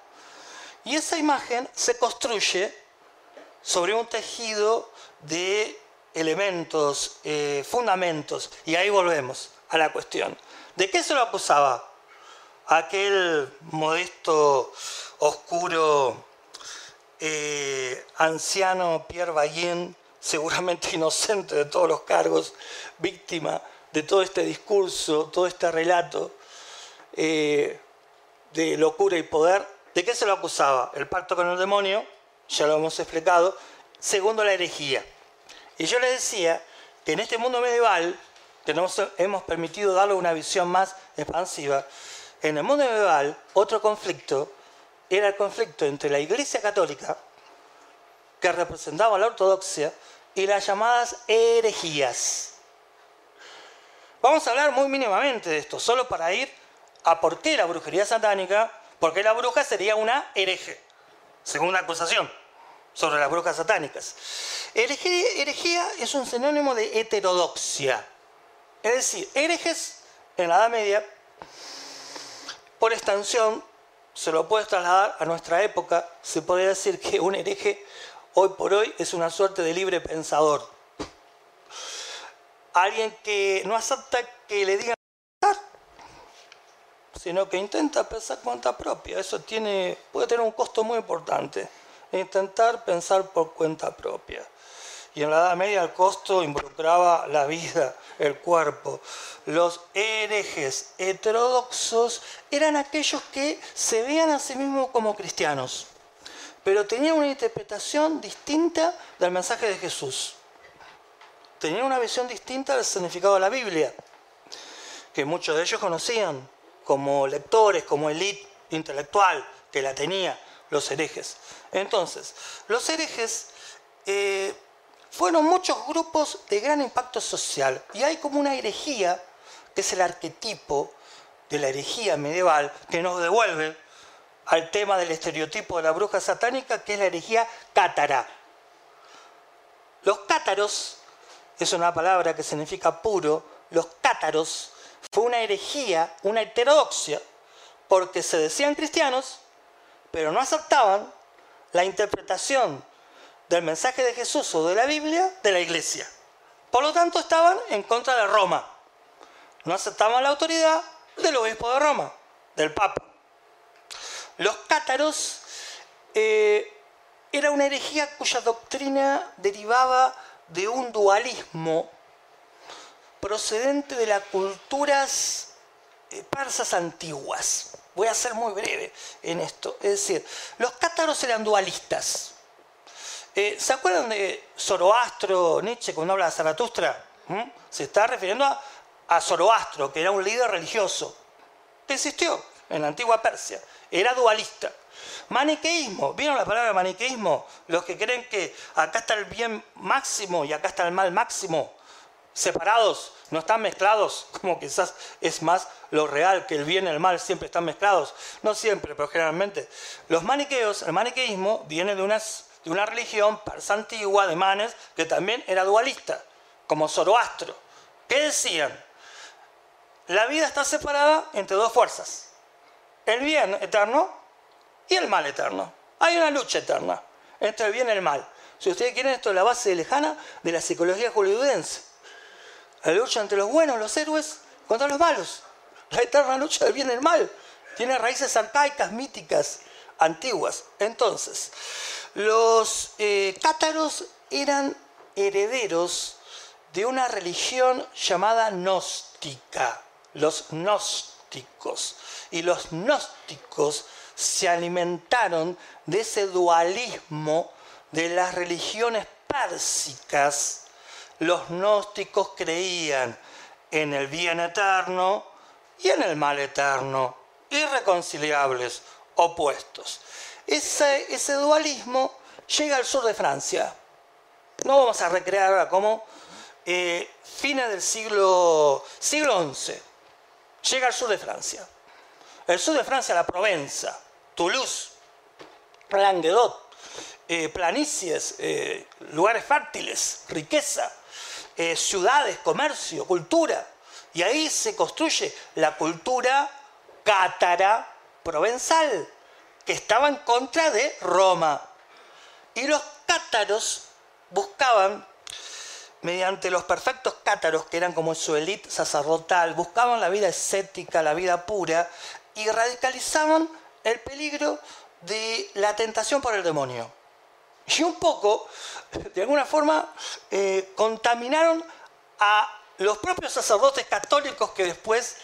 Y esa imagen se construye sobre un tejido de elementos, eh, fundamentos. Y ahí volvemos a la cuestión. ¿De qué se lo acusaba? Aquel modesto, oscuro, eh, anciano Pierre Ballin, seguramente inocente de todos los cargos, víctima de todo este discurso, todo este relato eh, de locura y poder, ¿de qué se lo acusaba? El pacto con el demonio, ya lo hemos explicado, segundo la herejía. Y yo le decía que en este mundo medieval, que nos hemos permitido darle una visión más expansiva, en el mundo medieval otro conflicto era el conflicto entre la Iglesia Católica, que representaba la ortodoxia, y las llamadas herejías. Vamos a hablar muy mínimamente de esto, solo para ir a por qué la brujería satánica, porque la bruja sería una hereje, según la acusación. Sobre las brujas satánicas. Herejía, es un sinónimo de heterodoxia. Es decir, herejes en la Edad Media, por extensión, se lo puede trasladar a nuestra época, se podría decir que un hereje hoy por hoy es una suerte de libre pensador. Alguien que no acepta que le digan sino que intenta pensar cuenta propia. Eso tiene, puede tener un costo muy importante. Intentar pensar por cuenta propia. Y en la Edad Media el costo involucraba la vida, el cuerpo. Los herejes heterodoxos eran aquellos que se veían a sí mismos como cristianos, pero tenían una interpretación distinta del mensaje de Jesús. Tenían una visión distinta del significado de la Biblia, que muchos de ellos conocían como lectores, como élite intelectual que la tenía los herejes. Entonces, los herejes eh, fueron muchos grupos de gran impacto social y hay como una herejía, que es el arquetipo de la herejía medieval, que nos devuelve al tema del estereotipo de la bruja satánica, que es la herejía cátara. Los cátaros, es una palabra que significa puro, los cátaros fue una herejía, una heterodoxia, porque se decían cristianos, pero no aceptaban la interpretación del mensaje de Jesús o de la Biblia de la iglesia. Por lo tanto, estaban en contra de Roma. No aceptaban la autoridad del obispo de Roma, del Papa. Los cátaros eh, era una herejía cuya doctrina derivaba de un dualismo procedente de las culturas eh, persas antiguas. Voy a ser muy breve en esto. Es decir, los cátaros eran dualistas. Eh, ¿Se acuerdan de Zoroastro, Nietzsche, cuando habla de Zaratustra? ¿Mm? Se está refiriendo a, a Zoroastro, que era un líder religioso, que existió en la antigua Persia. Era dualista. Maniqueísmo, ¿vieron la palabra maniqueísmo? Los que creen que acá está el bien máximo y acá está el mal máximo separados, no están mezclados, como quizás es más lo real, que el bien y el mal siempre están mezclados. No siempre, pero generalmente. Los maniqueos, el maniqueísmo viene de, de una religión persa antigua de Manes que también era dualista, como Zoroastro. ¿Qué decían? La vida está separada entre dos fuerzas, el bien eterno y el mal eterno. Hay una lucha eterna entre el bien y el mal. Si ustedes quieren, esto es la base lejana de la psicología hollywoodense la lucha entre los buenos, los héroes, contra los malos. La eterna lucha del bien y el mal. Tiene raíces arcaicas, míticas, antiguas. Entonces, los eh, cátaros eran herederos de una religión llamada gnóstica, los gnósticos. Y los gnósticos se alimentaron de ese dualismo de las religiones pérsicas los gnósticos creían en el bien eterno y en el mal eterno, irreconciliables, opuestos. Ese, dualismo llega al sur de Francia. No vamos a recrear ahora como eh, fines del siglo, siglo XI. Llega al sur de Francia. El sur de Francia, la Provenza, Toulouse, Languedoc, eh, planicies, eh, lugares fértiles, riqueza, eh, ciudades, comercio, cultura. Y ahí se construye la cultura cátara provenzal, que estaba en contra de Roma. Y los cátaros buscaban, mediante los perfectos cátaros, que eran como su élite sacerdotal, buscaban la vida escética, la vida pura, y radicalizaban el peligro de la tentación por el demonio y un poco, de alguna forma, eh, contaminaron a los propios sacerdotes católicos que después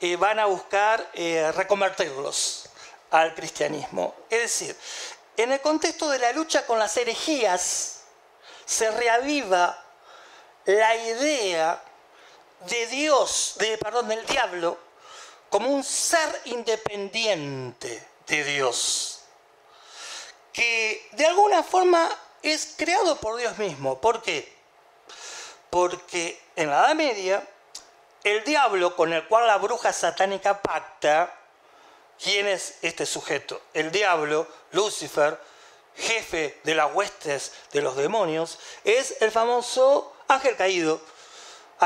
eh, van a buscar eh, reconvertirlos al cristianismo. Es decir, en el contexto de la lucha con las herejías, se reaviva la idea de Dios, de, perdón, del diablo, como un ser independiente de Dios que de alguna forma es creado por Dios mismo. ¿Por qué? Porque en la Edad Media, el diablo con el cual la bruja satánica pacta, ¿quién es este sujeto? El diablo, Lucifer, jefe de las huestes de los demonios, es el famoso ángel caído,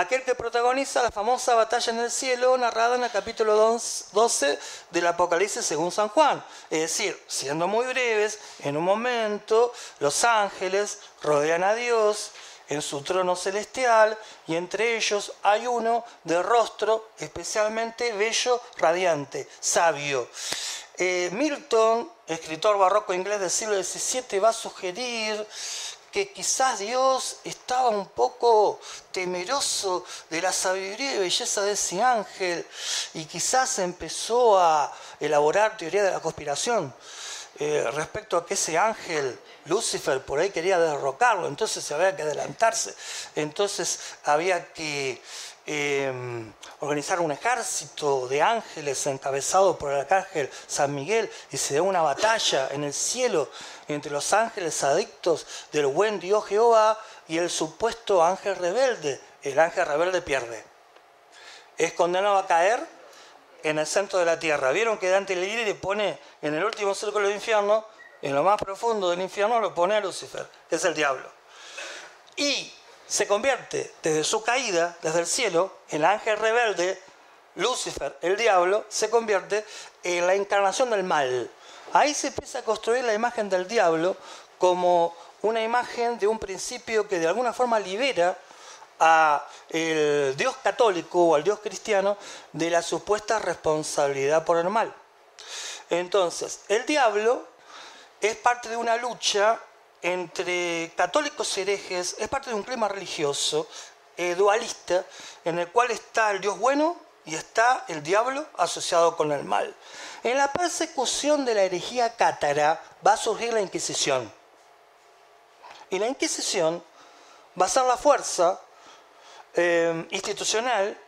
aquel que protagoniza la famosa batalla en el cielo narrada en el capítulo 12 del Apocalipsis según San Juan. Es decir, siendo muy breves, en un momento los ángeles rodean a Dios en su trono celestial y entre ellos hay uno de rostro especialmente bello, radiante, sabio. Eh, Milton, escritor barroco inglés del siglo XVII, va a sugerir que quizás Dios estaba un poco temeroso de la sabiduría y belleza de ese ángel y quizás empezó a elaborar teoría de la conspiración eh, respecto a que ese ángel, Lucifer, por ahí quería derrocarlo, entonces había que adelantarse, entonces había que Em, organizar un ejército de ángeles encabezado por el arcángel San Miguel y se da una batalla en el cielo entre los ángeles adictos del buen Dios Jehová y el supuesto ángel rebelde. El ángel rebelde pierde. Es condenado a caer en el centro de la tierra. Vieron que Dante Alighieri le pone en el último círculo del infierno, en lo más profundo del infierno, lo pone a Lucifer, que es el diablo. Y se convierte desde su caída, desde el cielo, el ángel rebelde, Lucifer, el diablo, se convierte en la encarnación del mal. Ahí se empieza a construir la imagen del diablo como una imagen de un principio que de alguna forma libera al Dios católico o al Dios cristiano de la supuesta responsabilidad por el mal. Entonces, el diablo es parte de una lucha entre católicos herejes es parte de un clima religioso eh, dualista en el cual está el Dios bueno y está el diablo asociado con el mal. En la persecución de la herejía cátara va a surgir la Inquisición. Y la Inquisición va a ser la fuerza eh, institucional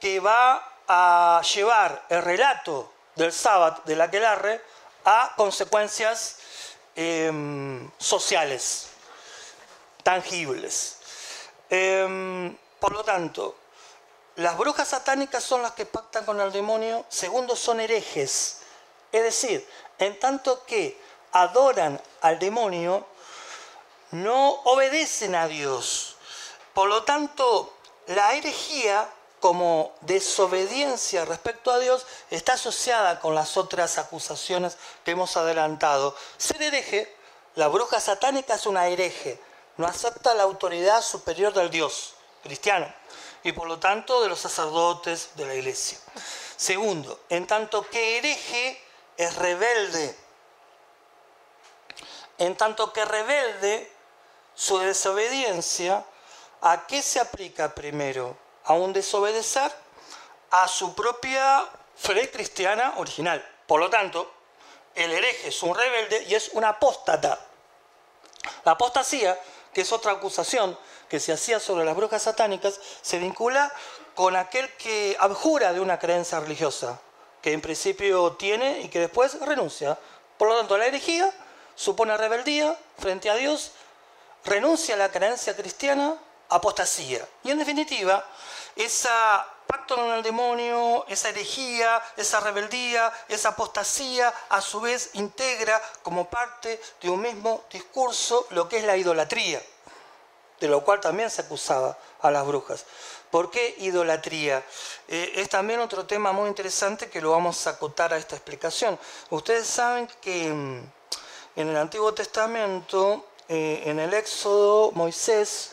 que va a llevar el relato del sábado de la aquelarre a consecuencias Em, sociales, tangibles. Em, por lo tanto, las brujas satánicas son las que pactan con el demonio, segundo son herejes, es decir, en tanto que adoran al demonio, no obedecen a Dios. Por lo tanto, la herejía como desobediencia respecto a Dios está asociada con las otras acusaciones que hemos adelantado. Ser hereje, la bruja satánica es una hereje, no acepta la autoridad superior del Dios cristiano y por lo tanto de los sacerdotes de la iglesia. Segundo, en tanto que hereje es rebelde. En tanto que rebelde, su desobediencia, ¿a qué se aplica primero? A un desobedecer a su propia fe cristiana original. Por lo tanto, el hereje es un rebelde y es un apóstata. La apostasía, que es otra acusación que se hacía sobre las brujas satánicas, se vincula con aquel que abjura de una creencia religiosa, que en principio tiene y que después renuncia. Por lo tanto, la herejía supone rebeldía frente a Dios, renuncia a la creencia cristiana, apostasía. Y en definitiva, esa pacto con el demonio, esa herejía, esa rebeldía, esa apostasía, a su vez integra como parte de un mismo discurso lo que es la idolatría, de lo cual también se acusaba a las brujas. ¿Por qué idolatría? Eh, es también otro tema muy interesante que lo vamos a acotar a esta explicación. Ustedes saben que mm, en el Antiguo Testamento, eh, en el Éxodo, Moisés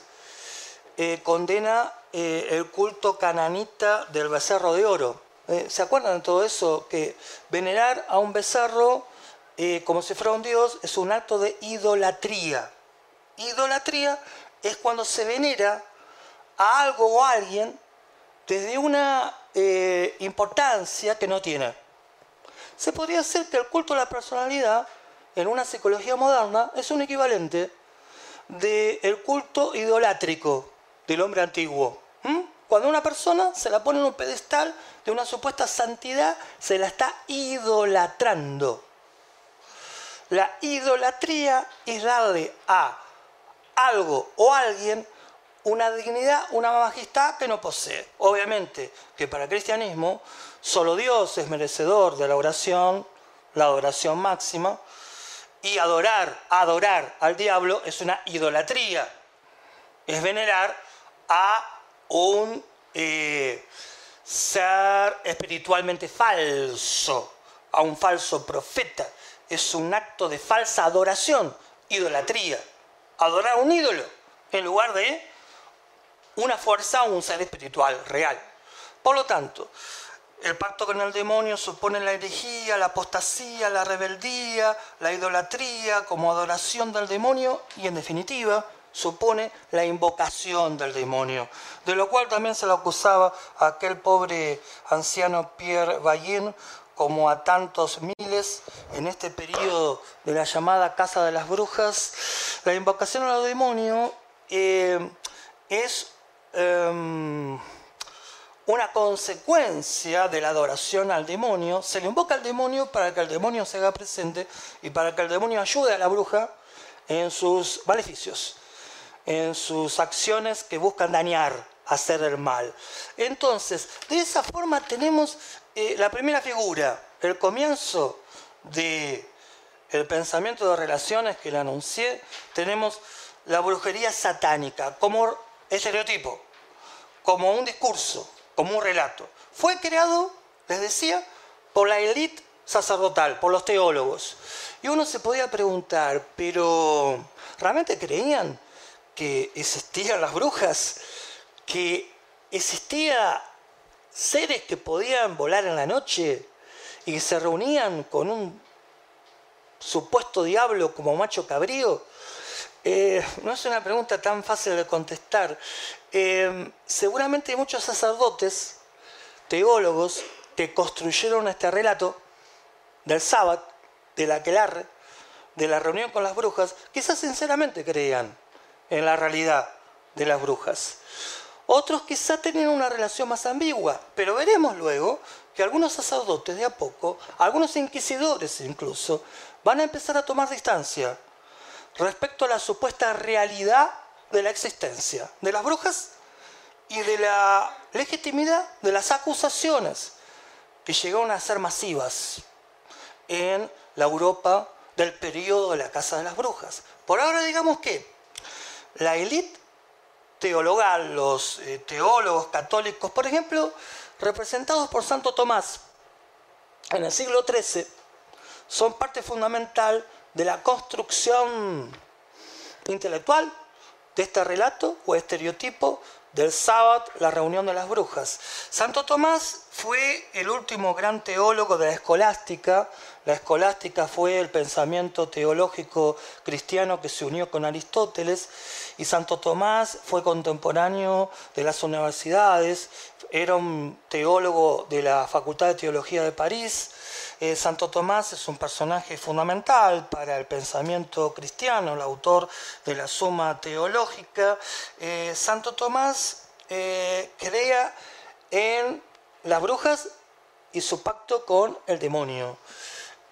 eh, condena eh, el culto cananita del becerro de oro. Eh, ¿Se acuerdan de todo eso? Que venerar a un becerro eh, como si fuera un dios es un acto de idolatría. Idolatría es cuando se venera a algo o a alguien desde una importancia que no tiene. Se podría decir que el culto a la personalidad en una psicología moderna es un equivalente del culto idolátrico del hombre antiguo. ¿Mm? Cuando una persona se la pone en un pedestal de una supuesta santidad, se la está idolatrando. La idolatría es darle a algo o alguien una dignidad, una majestad que no posee. Obviamente que para el cristianismo solo Dios es merecedor de la oración, la adoración máxima, Y adorar, adorar al diablo es una idolatría. Es venerar a un eh, ser espiritualmente falso, a un falso profeta. Es un acto de falsa adoración, idolatría. Adorar a un ídolo en lugar de una fuerza o un ser espiritual real. Por lo tanto, el pacto con el demonio supone la herejía, la apostasía, la rebeldía, la idolatría como adoración del demonio y en definitiva supone la invocación del demonio, de lo cual también se le acusaba a aquel pobre anciano Pierre Bayen como a tantos miles en este periodo de la llamada Casa de las Brujas. La invocación al demonio eh, es Em, una consecuencia de la adoración al demonio, se le invoca al demonio para que el demonio se haga presente y para que el demonio ayude a la bruja en sus maleficios, en sus acciones que buscan dañar, hacer el mal. Entonces, de esa forma tenemos eh, la primera figura, el comienzo de el pensamiento de relaciones que le anuncié, tenemos la brujería satánica como estereotipo como un discurso, como un relato. Fue creado, les decía, por la élite sacerdotal, por los teólogos. Y uno se podía preguntar, pero ¿realmente creían que existían las brujas? ¿Que existían seres que podían volar en la noche y que se reunían con un supuesto diablo como macho cabrío? Eh, no es una pregunta tan fácil de contestar. Eh, seguramente muchos sacerdotes, teólogos, que construyeron este relato del sábado, del aquelarre, de la reunión con las brujas, quizás sinceramente creían en la realidad de las brujas. Otros quizás tenían una relación más ambigua, pero veremos luego que algunos sacerdotes de a poco, algunos inquisidores incluso, van a empezar a tomar distancia respecto a la supuesta realidad de la existencia de las brujas y de la legitimidad de las acusaciones que llegaron a ser masivas en la Europa del periodo de la Casa de las Brujas. Por ahora digamos que la élite teologal, los eh, teólogos católicos, por ejemplo, representados por Santo Tomás en el siglo XIII, son parte fundamental de la construcción intelectual de este relato o estereotipo del sábado, la reunión de las brujas. Santo Tomás fue el último gran teólogo de la escolástica. La escolástica fue el pensamiento teológico cristiano que se unió con Aristóteles y Santo Tomás fue contemporáneo de las universidades, era un teólogo de la Facultad de Teología de París, eh, Santo Tomás es un personaje fundamental para el pensamiento cristiano, el autor de la Suma Teológica. Eh, Santo Tomás eh, en las brujas y su pacto con el demonio.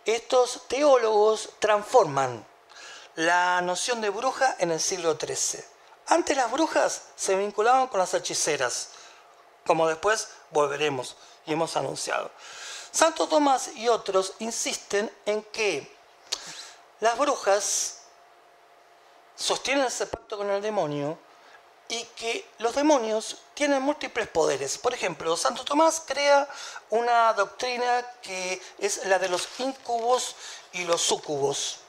Estos teólogos transforman la noción de bruja en el siglo XIII. Antes las brujas se vinculaban con las hechiceras, como después volveremos y hemos anunciado. Santo Tomás y otros insisten en que las brujas sostienen ese pacto con el demonio y que los demonios tienen múltiples poderes. Por ejemplo, Santo Tomás crea una doctrina que es la de los incubos y los sucubos.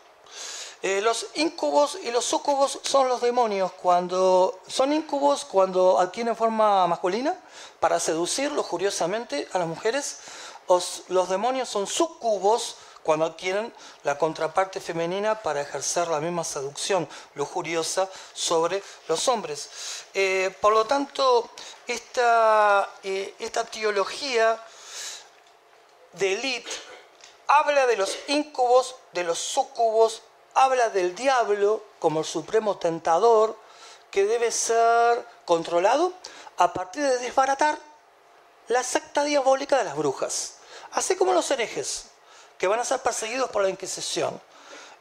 Eh, los incubos y los sucubos son los demonios cuando son incubos cuando adquieren forma masculina para seducir lujuriosamente a las mujeres los demonios son sucubos cuando adquieren la contraparte femenina para ejercer la misma seducción lujuriosa sobre los hombres. Eh, por lo tanto, esta, eh, esta teología de élite habla de los incubos, de los sucubos, habla del diablo como el supremo tentador que debe ser controlado a partir de desbaratar la secta diabólica de las brujas. Así como los herejes, que van a ser perseguidos por la Inquisición,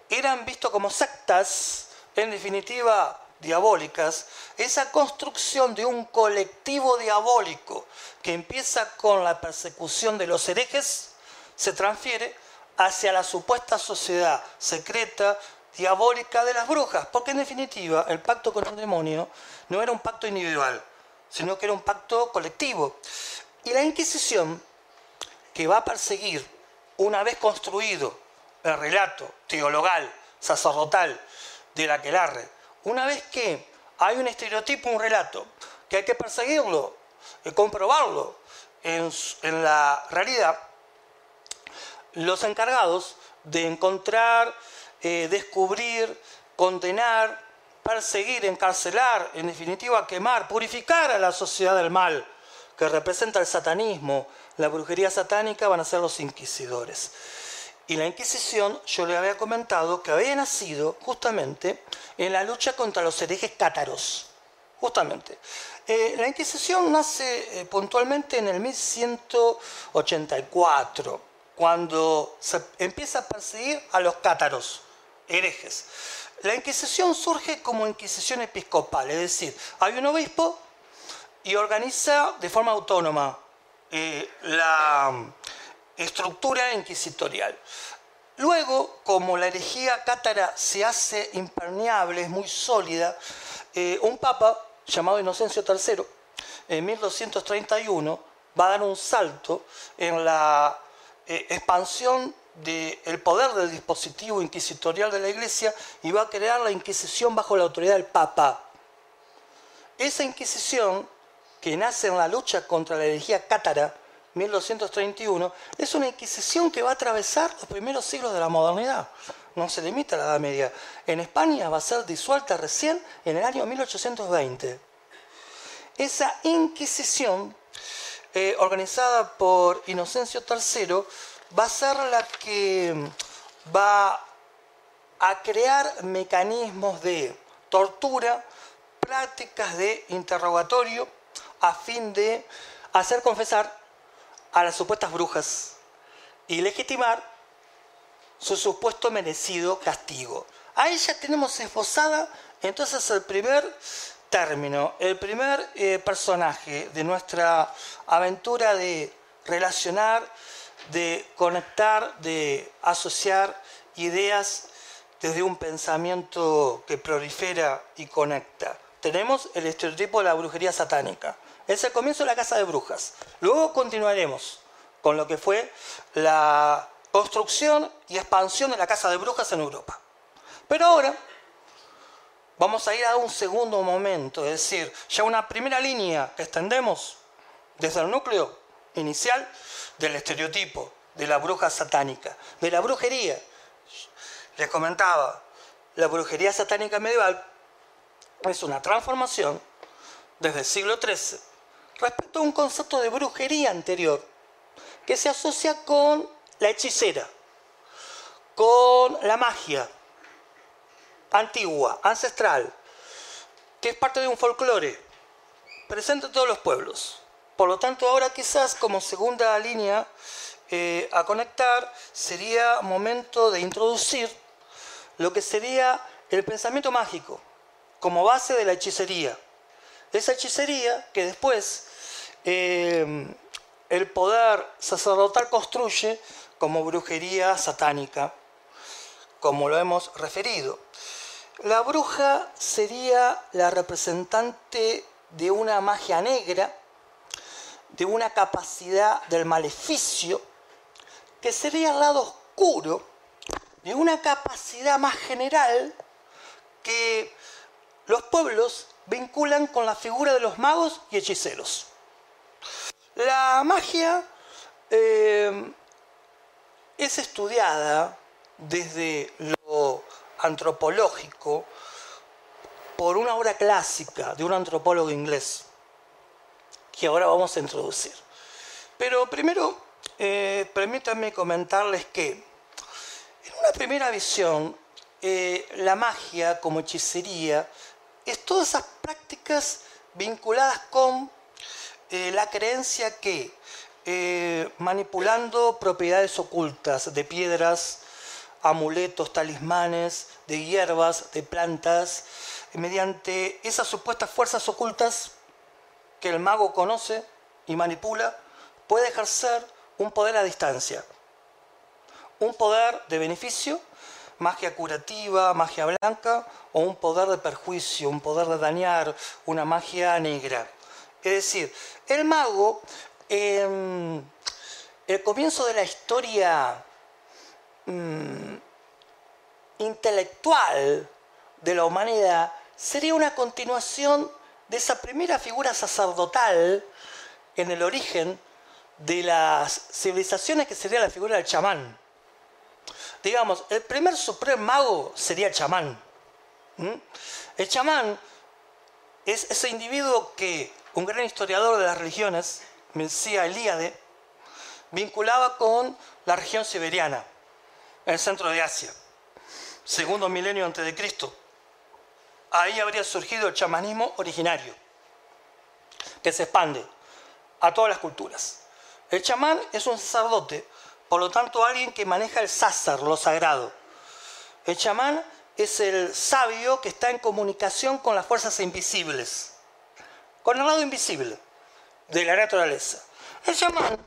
eran vistos como sectas, en definitiva diabólicas, esa construcción de un colectivo diabólico que empieza con la persecución de los herejes, se transfiere hacia la supuesta sociedad secreta, diabólica de las brujas, porque en definitiva el pacto con el demonio no era un pacto individual, sino que era un pacto colectivo. Y la Inquisición, que va a perseguir, una vez construido el relato teologal, sacerdotal de la aquelarre, una vez que hay un estereotipo, un relato, que hay que perseguirlo, y comprobarlo en la realidad, los encargados de encontrar, eh, descubrir, condenar, perseguir, encarcelar, en definitiva quemar, purificar a la sociedad del mal que representa el satanismo, la brujería satánica, van a ser los inquisidores. Y la Inquisición, yo le había comentado que había nacido justamente en la lucha contra los herejes cátaros. Justamente. Eh, la Inquisición nace eh, puntualmente en el 1184, cuando se empieza a perseguir a los cátaros, herejes. La Inquisición surge como Inquisición episcopal, es decir, hay un obispo y organiza de forma autónoma eh, la estructura inquisitorial. Luego, como la herejía cátara se hace impermeable, es muy sólida, eh, un papa llamado Inocencio III, en 1231, va a dar un salto en la eh, expansión del poder del dispositivo inquisitorial de la Iglesia y va a crear la Inquisición bajo la autoridad del Papa. Esa Inquisición, que nace en la lucha contra la herejía cátara, 1231, es una Inquisición que va a atravesar los primeros siglos de la modernidad. No se limita a la Edad Media. En España va a ser disuelta recién en el año 1820. Esa Inquisición, eh, organizada por Inocencio III, va a ser la que va a crear mecanismos de tortura, prácticas de interrogatorio, a fin de hacer confesar a las supuestas brujas y legitimar su supuesto merecido castigo. Ahí ya tenemos esbozada entonces el primer término, el primer eh, personaje de nuestra aventura de relacionar, de conectar, de asociar ideas desde un pensamiento que prolifera y conecta. Tenemos el estereotipo de la brujería satánica. Es el comienzo de la casa de brujas. Luego continuaremos con lo que fue la construcción y expansión de la casa de brujas en Europa. Pero ahora vamos a ir a un segundo momento, es decir, ya una primera línea que extendemos desde el núcleo inicial del estereotipo de la bruja satánica, de la brujería. Les comentaba, la brujería satánica medieval es una transformación desde el siglo XIII respecto a un concepto de brujería anterior que se asocia con la hechicera, con la magia antigua, ancestral, que es parte de un folclore presente en todos los pueblos. Por lo tanto, ahora quizás como segunda línea eh, a conectar sería momento de introducir lo que sería el pensamiento mágico como base de la hechicería. Esa hechicería que después eh, el poder sacerdotal construye como brujería satánica, como lo hemos referido. La bruja sería la representante de una magia negra, de una capacidad del maleficio, que sería el lado oscuro de una capacidad más general que los pueblos vinculan con la figura de los magos y hechiceros. La magia eh, es estudiada desde antropológico por una obra clásica de un antropólogo inglés que ahora vamos a introducir. Pero primero, eh, permítanme comentarles que en una primera visión, eh, la magia como hechicería es todas esas prácticas vinculadas con eh, la creencia que manipulando propiedades ocultas de piedras, amuletos, talismanes, de hierbas, de plantas, mediante esas supuestas fuerzas ocultas que el mago conoce y manipula, puede ejercer un poder a distancia, un poder de beneficio, magia curativa, magia blanca, o un poder de perjuicio, un poder de dañar, una magia negra. Es decir, el mago, em, el comienzo de la historia mm, intelectual de la humanidad sería una continuación de esa primera figura sacerdotal en el origen de las civilizaciones que sería la figura del chamán. Digamos, el primer supremo mago sería el chamán. El chamán es ese individuo que un gran historiador de las religiones, Mircea Eliade, vinculaba con la región siberiana, en el centro de Asia, segundo milenio antes de Cristo. Ahí habría surgido el chamanismo originario, que se expande a todas las culturas. El chamán es un sacerdote, por lo tanto alguien que maneja el sásar, lo sagrado. El chamán es el sabio que está en comunicación con las fuerzas invisibles, con el lado invisible de la naturaleza. El chamán,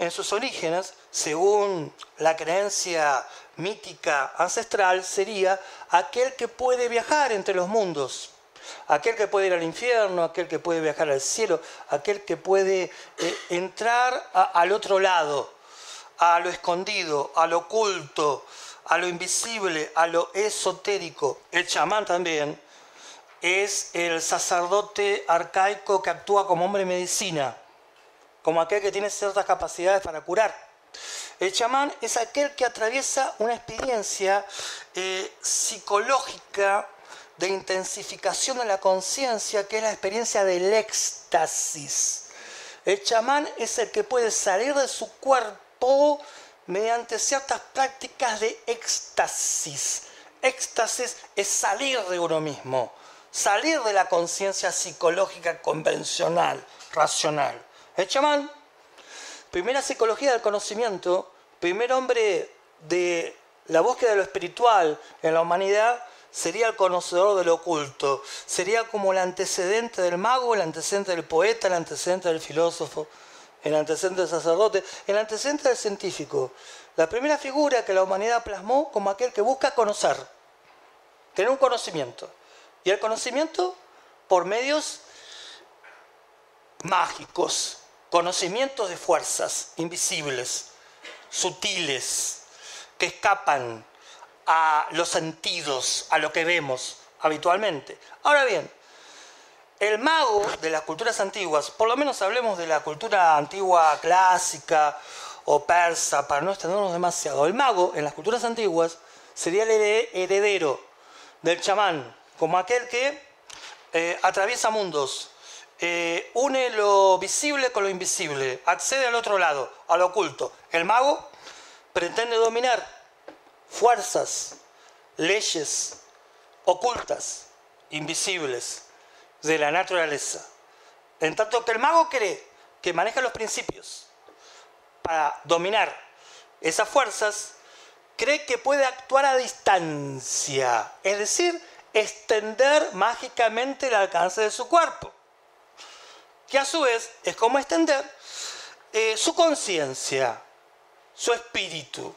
en sus orígenes, según la creencia mítica ancestral, sería aquel que puede viajar entre los mundos, aquel que puede ir al infierno, aquel que puede viajar al cielo, aquel que puede eh, entrar al otro lado, a lo escondido, a lo oculto, a lo invisible, a lo esotérico. El chamán también es el sacerdote arcaico que actúa como hombre medicina, como aquel que tiene ciertas capacidades para curar. El chamán es aquel que atraviesa una experiencia eh, psicológica de intensificación de la conciencia, que es la experiencia del éxtasis. El chamán es el que puede salir de su cuerpo mediante ciertas prácticas de éxtasis. Éxtasis es salir de uno mismo, salir de la conciencia psicológica convencional, racional. El chamán, primera psicología del conocimiento, primer hombre de la búsqueda de lo espiritual en la humanidad, sería el conocedor de lo oculto, sería como el antecedente del mago, el antecedente del poeta, el antecedente del filósofo, el antecedente del sacerdote, el antecedente del científico. La primera figura que la humanidad plasmó como aquel que busca conocer, tener un conocimiento. Y el conocimiento por medios mágicos, conocimientos de fuerzas invisibles, sutiles, que escapan a los sentidos, a lo que vemos habitualmente. Ahora bien, el mago de las culturas antiguas, por lo menos hablemos de la cultura antigua clásica o persa, para no extendernos demasiado, el mago en las culturas antiguas sería el heredero del chamán, como aquel que eh, atraviesa mundos, eh, une lo visible con lo invisible, accede al otro lado, a lo oculto. El mago pretende dominar fuerzas, leyes ocultas, invisibles, de la naturaleza. En tanto que el mago cree que maneja los principios para dominar esas fuerzas, cree que puede actuar a distancia, es decir, extender mágicamente el alcance de su cuerpo, que a su vez es como extender eh, su conciencia, su espíritu.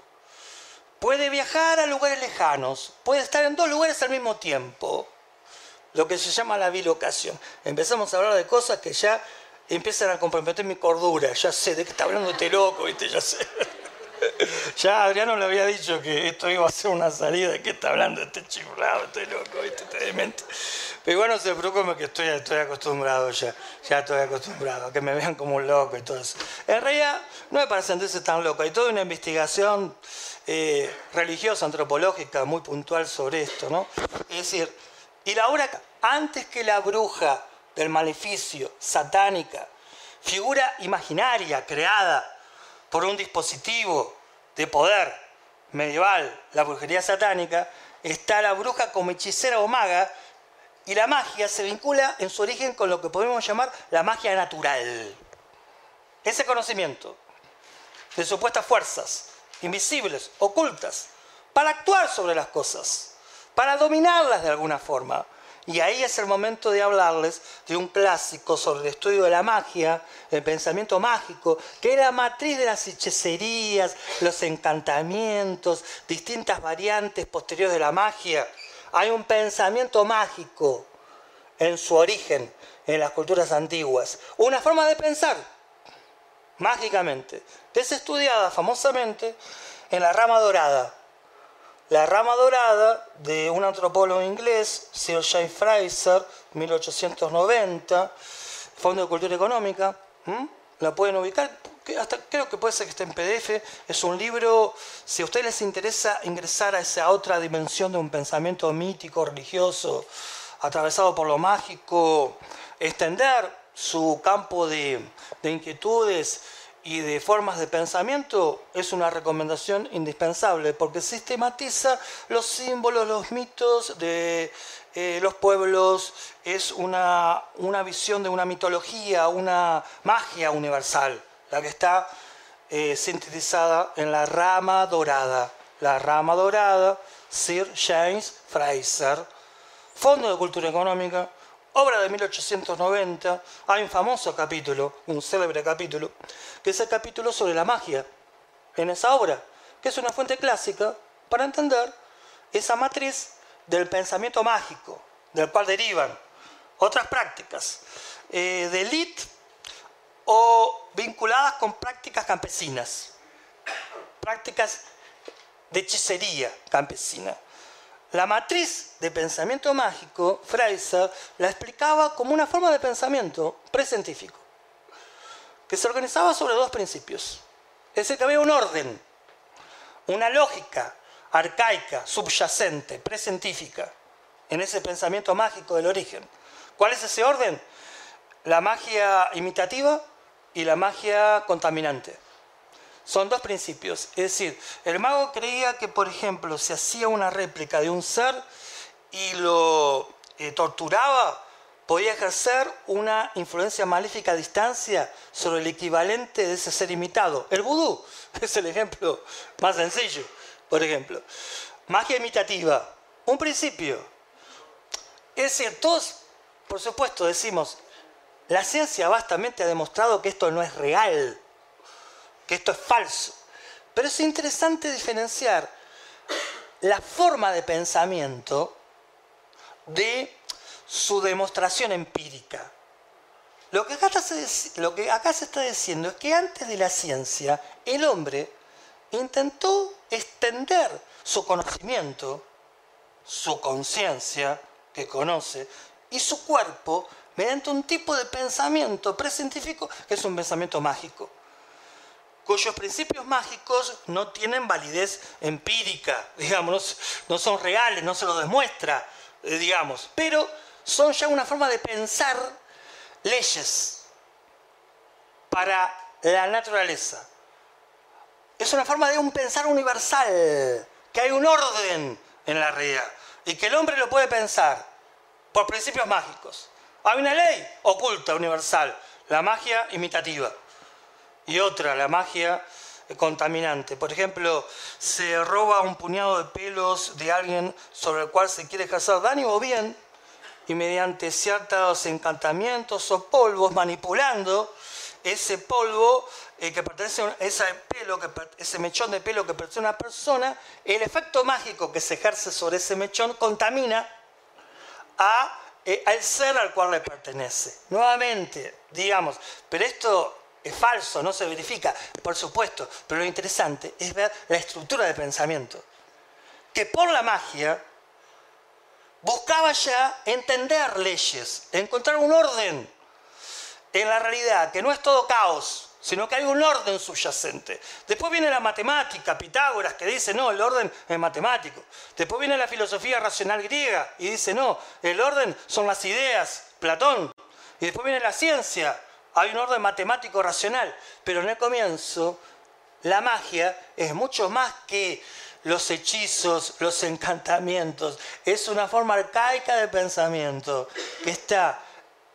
Puede viajar a lugares lejanos, puede estar en dos lugares al mismo tiempo lo que se llama la bilocación. Empezamos a hablar de cosas que ya empiezan a comprometer mi cordura. Ya sé de qué está hablando este loco, ¿viste? Ya sé. ya Adriano le había dicho que esto iba a ser una salida. ¿De qué está hablando este chiflado, este loco, ¿viste? Este demente. Pero bueno, se preocupe que estoy, acostumbrado ya. Ya estoy acostumbrado que me vean como un loco y todo eso. En realidad, no es para sentirse tan loco. Hay toda una investigación eh, religiosa, antropológica, muy puntual sobre esto, ¿no? Es decir, y la obra, antes que la bruja del maleficio, satánica, figura imaginaria creada por un dispositivo de poder medieval, la brujería satánica, está la bruja como hechicera o maga, y la magia se vincula en su origen con lo que podemos llamar la magia natural. Ese conocimiento de supuestas fuerzas invisibles, ocultas, para actuar sobre las cosas para dominarlas de alguna forma. Y ahí es el momento de hablarles de un clásico sobre el estudio de la magia, el pensamiento mágico, que es la matriz de las hechicerías, los encantamientos, distintas variantes posteriores de la magia. Hay un pensamiento mágico en su origen en las culturas antiguas. Una forma de pensar, mágicamente, es estudiada famosamente en la rama dorada la rama dorada de un antropólogo inglés, Sir James Fraser, 1890, Fondo de Cultura Económica, la pueden ubicar, hasta creo que puede ser que esté en PDF, es un libro, si a ustedes les interesa ingresar a esa otra dimensión de un pensamiento mítico, religioso, atravesado por lo mágico, extender su campo de inquietudes y de formas de pensamiento es una recomendación indispensable porque sistematiza los símbolos, los mitos de eh, los pueblos, es una, una, visión de una mitología, una magia universal, la que está eh, sintetizada en la rama dorada. La rama dorada, Sir James Fraser, Fondo de Cultura Económica, obra de 1890, hay un famoso capítulo, un célebre capítulo, que es el capítulo sobre la magia, en esa obra, que es una fuente clásica para entender esa matriz del pensamiento mágico, del cual derivan otras prácticas eh, de élite o vinculadas con prácticas campesinas, prácticas de hechicería campesina. La matriz de pensamiento mágico, Fraser la explicaba como una forma de pensamiento prescientífico, que se organizaba sobre dos principios. Es decir, que había un orden, una lógica arcaica, subyacente, prescientífica, en ese pensamiento mágico del origen. ¿Cuál es ese orden? La magia imitativa y la magia contaminante. Son dos principios. Es decir, el mago creía que, por ejemplo, se hacía una réplica de un ser y lo eh, torturaba, podía ejercer una influencia maléfica a distancia sobre el equivalente de ese ser imitado. El vudú es el ejemplo más sencillo, por ejemplo. Magia imitativa, un principio. Es decir, todos, por supuesto, decimos, la ciencia vastamente ha demostrado que esto no es real esto es falso. Pero es interesante diferenciar la forma de pensamiento de su demostración empírica. Lo que, acá se, lo que acá se está diciendo es que antes de la ciencia, el hombre intentó extender su conocimiento, su conciencia que conoce, y su cuerpo mediante un tipo de pensamiento precientífico que es un pensamiento mágico cuyos principios mágicos no tienen validez empírica, digamos, no son reales, no se lo demuestra, eh, digamos, pero son ya una forma de pensar leyes para la naturaleza. Es una forma de un pensar universal, que hay un orden en la realidad y que el hombre lo puede pensar por principios mágicos. Hay una ley oculta, universal, la magia imitativa y otra, la magia contaminante. Por ejemplo, se roba un puñado de pelos de alguien sobre el cual se quiere ejercer daño o bien, y mediante ciertos encantamientos o polvos, manipulando ese polvo eh, que pertenece a ese pelo, que, ese mechón de pelo que pertenece a una persona, el efecto mágico que se ejerce sobre ese mechón contamina a, eh, al ser al cual le pertenece. Nuevamente, digamos, pero esto es falso, no se verifica, por supuesto, pero lo interesante es ver la estructura de pensamiento, que por la magia buscaba ya entender leyes, encontrar un orden en la realidad, que no es todo caos, sino que hay un orden subyacente. Después viene la matemática, Pitágoras, que dice, no, el orden es matemático. Después viene la filosofía racional griega y dice, no, el orden son las ideas, Platón. Y después viene la ciencia, hay un orden matemático racional, pero en el comienzo la magia es mucho más que los hechizos, los encantamientos, es una forma arcaica de pensamiento que está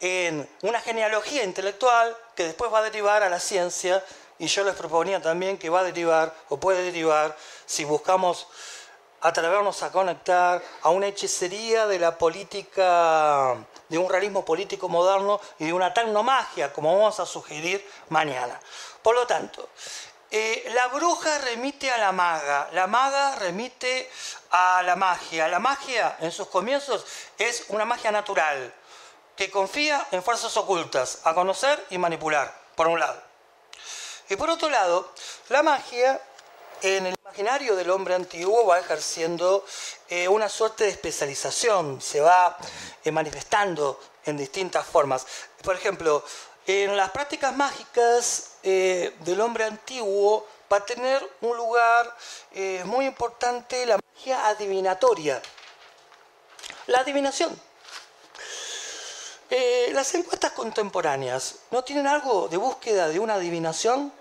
en una genealogía intelectual que después va a derivar a la ciencia y yo les proponía también que va a derivar o puede derivar si buscamos atrevernos a conectar a una hechicería de la política, de un realismo político moderno y de una tecnomagia, como vamos a sugerir mañana. Por lo tanto, eh, la bruja remite a la maga, la maga remite a la magia. La magia en sus comienzos es una magia natural que confía en fuerzas ocultas, a conocer y manipular, por un lado. Y por otro lado, la magia en el imaginario del hombre antiguo va ejerciendo eh, una suerte de especialización, se va eh, manifestando en distintas formas. Por ejemplo, en las prácticas mágicas eh, del hombre antiguo va a tener un lugar muy importante la magia adivinatoria, la adivinación. las encuestas contemporáneas no tienen algo de búsqueda de una adivinación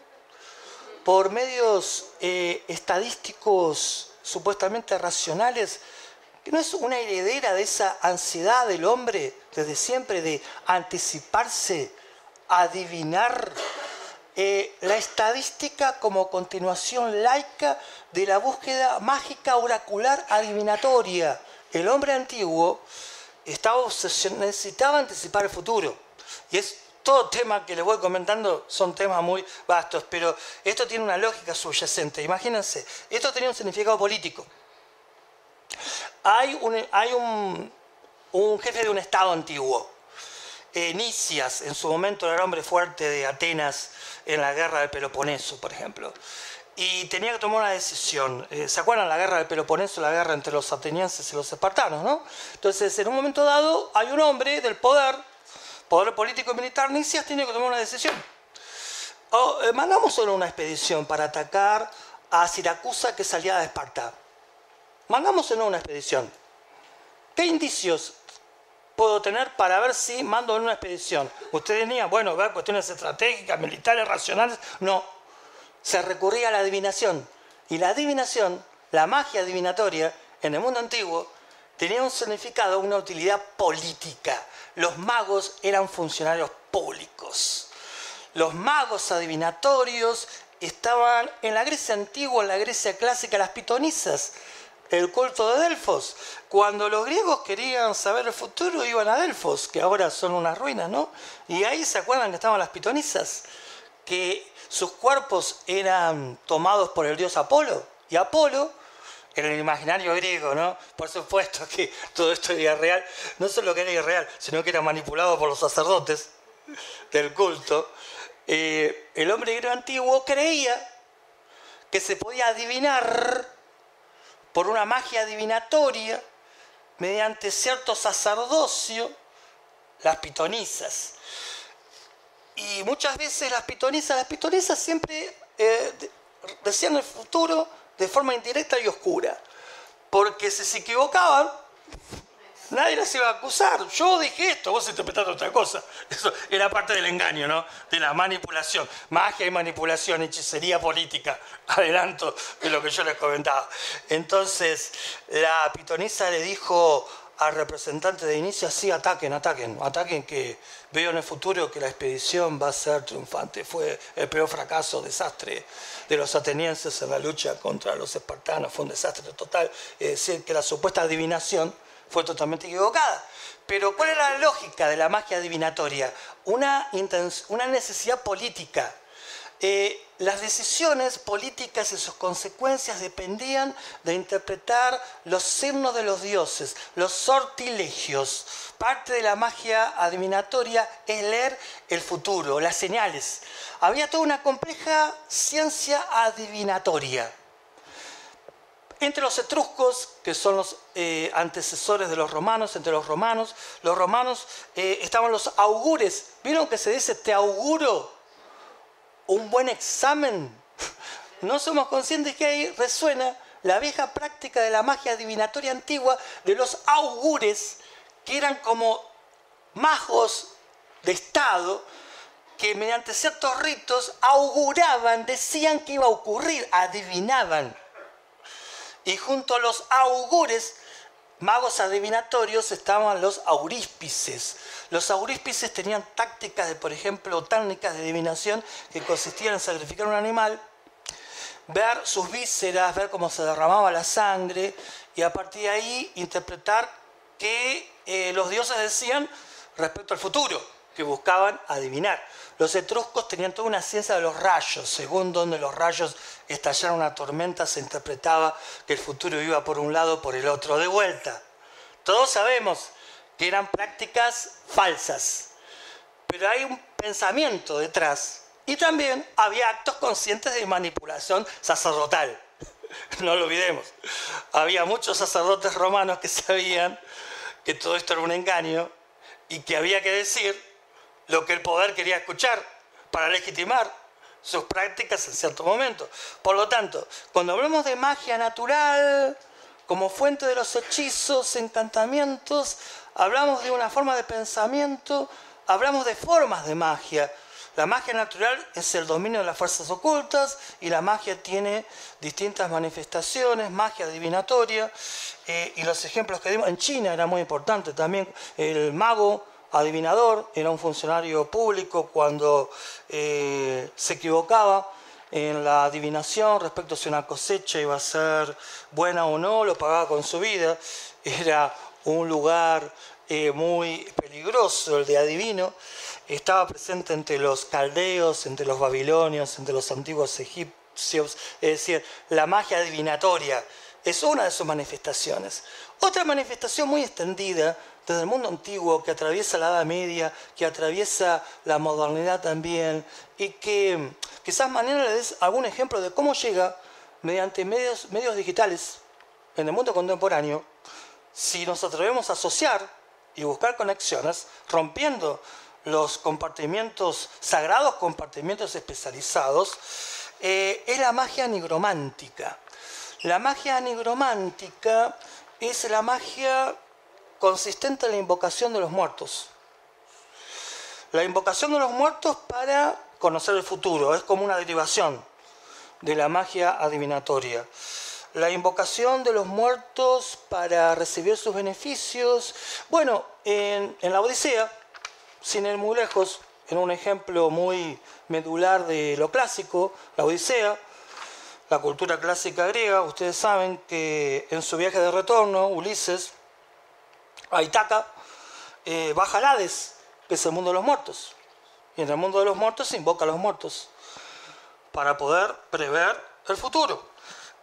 por medios eh, estadísticos supuestamente racionales, que no es una heredera de esa ansiedad del hombre desde siempre de anticiparse, adivinar eh, la estadística como continuación laica de la búsqueda mágica oracular adivinatoria. El hombre antiguo necesitaba anticipar el futuro. Y es todo tema que les voy comentando son temas muy vastos, pero esto tiene una lógica subyacente. Imagínense, esto tenía un significado político. Hay un, hay un, jefe de un estado antiguo, eh, Nicias, en su momento era hombre fuerte de Atenas en la guerra del Peloponeso, por ejemplo. Y tenía que tomar una decisión. Eh, ¿Se acuerdan la guerra del Peloponeso, la guerra entre los atenienses y los espartanos? ¿no? Entonces, en un momento dado, hay un hombre del poder poder político y militar, Nicias tiene que tomar una decisión. O eh, mandamos solo una expedición para atacar a Siracusa que salía de Esparta. Mandamos solo una expedición. ¿Qué indicios puedo tener para ver si mando en una expedición? Ustedes tenían, bueno, ver cuestiones estratégicas, militares, racionales. No. Se recurría a la adivinación. Y la adivinación, la magia adivinatoria, en el mundo antiguo, tenía un significado, una utilidad política los magos eran funcionarios públicos. Los magos adivinatorios estaban en la Grecia antigua, en la Grecia clásica, las pitonisas, el culto de Delfos. Cuando los griegos querían saber el futuro, iban a Delfos, que ahora son unas ruinas, ¿no? Y ahí se acuerdan que estaban las pitonisas, que sus cuerpos eran tomados por el dios Apolo. Y Apolo en el imaginario griego, ¿no? Por supuesto que todo esto era real, no solo que era irreal, sino que era manipulado por los sacerdotes del culto. Eh, el hombre griego antiguo creía que se podía adivinar por una magia adivinatoria mediante cierto sacerdocio las pitonisas. Y muchas veces las pitonisas, las pitonisas siempre eh, decían el futuro de forma indirecta y oscura. Porque si se equivocaban, nadie les iba a acusar. Yo dije esto, vos interpretaste otra cosa. Eso era parte del engaño, ¿no? De la manipulación. Magia y manipulación, hechicería política. Adelanto de lo que yo les comentaba. Entonces, la pitonisa le dijo al representante de inicio, sí, ataquen, ataquen, ataquen que veo en el futuro que la expedición va a ser triunfante. Fue el peor fracaso, desastre de los atenienses en la lucha contra los espartanos, fue un desastre total. Es decir, que la supuesta adivinación fue totalmente equivocada. Pero ¿cuál era la lógica de la magia adivinatoria? Una, una necesidad política eh, las decisiones políticas y sus consecuencias dependían de interpretar los signos de los dioses, los sortilegios. Parte de la magia adivinatoria es leer el futuro, las señales. Había toda una compleja ciencia adivinatoria. Entre los etruscos, que son los eh, antecesores de los romanos, entre los romanos, los romanos eh, estaban los augures. ¿Vieron que se dice te auguro? Un buen examen. No somos conscientes que ahí resuena la vieja práctica de la magia adivinatoria antigua de los augures, que eran como magos de Estado, que mediante ciertos ritos auguraban, decían que iba a ocurrir, adivinaban. Y junto a los augures magos adivinatorios estaban los auríspices. Los auríspices tenían tácticas de, por ejemplo, técnicas de adivinación que consistían en sacrificar un animal ver sus vísceras, ver cómo se derramaba la sangre y a partir de ahí interpretar qué eh, los dioses decían respecto al futuro, que buscaban adivinar. Los etruscos tenían toda una ciencia de los rayos, según donde los rayos estallaron una tormenta se interpretaba que el futuro iba por un lado, por el otro, de vuelta. Todos sabemos que eran prácticas falsas, pero hay un pensamiento detrás y también había actos conscientes de manipulación sacerdotal. No lo olvidemos. Había muchos sacerdotes romanos que sabían que todo esto era un engaño y que había que decir lo que el poder quería escuchar para legitimar sus prácticas en cierto momento. Por lo tanto, cuando hablamos de magia natural, como fuente de los hechizos, encantamientos, hablamos de una forma de pensamiento, hablamos de formas de magia. La magia natural es el dominio de las fuerzas ocultas y la magia tiene distintas manifestaciones, magia adivinatoria, eh, y los ejemplos que dimos, en China era muy importante también, el mago adivinador, era un funcionario público cuando eh, se equivocaba en la adivinación respecto a si una cosecha iba a ser buena o no, lo pagaba con su vida. Era un lugar eh, muy peligroso el de adivino. Estaba presente entre los caldeos, entre los babilonios, entre los antiguos egipcios. Es decir, la magia adivinatoria es una de sus manifestaciones. Otra manifestación muy extendida desde el mundo antiguo, que atraviesa la Edad Media, que atraviesa la modernidad también, y que quizás mañana le algún ejemplo de cómo llega mediante medios, medios digitales en el mundo contemporáneo, si nos atrevemos a asociar y buscar conexiones, rompiendo los compartimientos sagrados, compartimientos especializados, eh, es la magia nigromántica. La magia nigromántica es la magia consistente en la invocación de los muertos. La invocación de los muertos para conocer el futuro, es como una derivación de la magia adivinatoria. La invocación de los muertos para recibir sus beneficios. Bueno, en, la Odisea, sin ir muy lejos, en un ejemplo muy medular de lo clásico, la Odisea, la cultura clásica griega, ustedes saben que en su viaje de retorno, Ulises a Itaca, eh, baja al Hades, que es el mundo de los muertos. Y en el mundo de los muertos se invoca a los muertos para poder prever el futuro.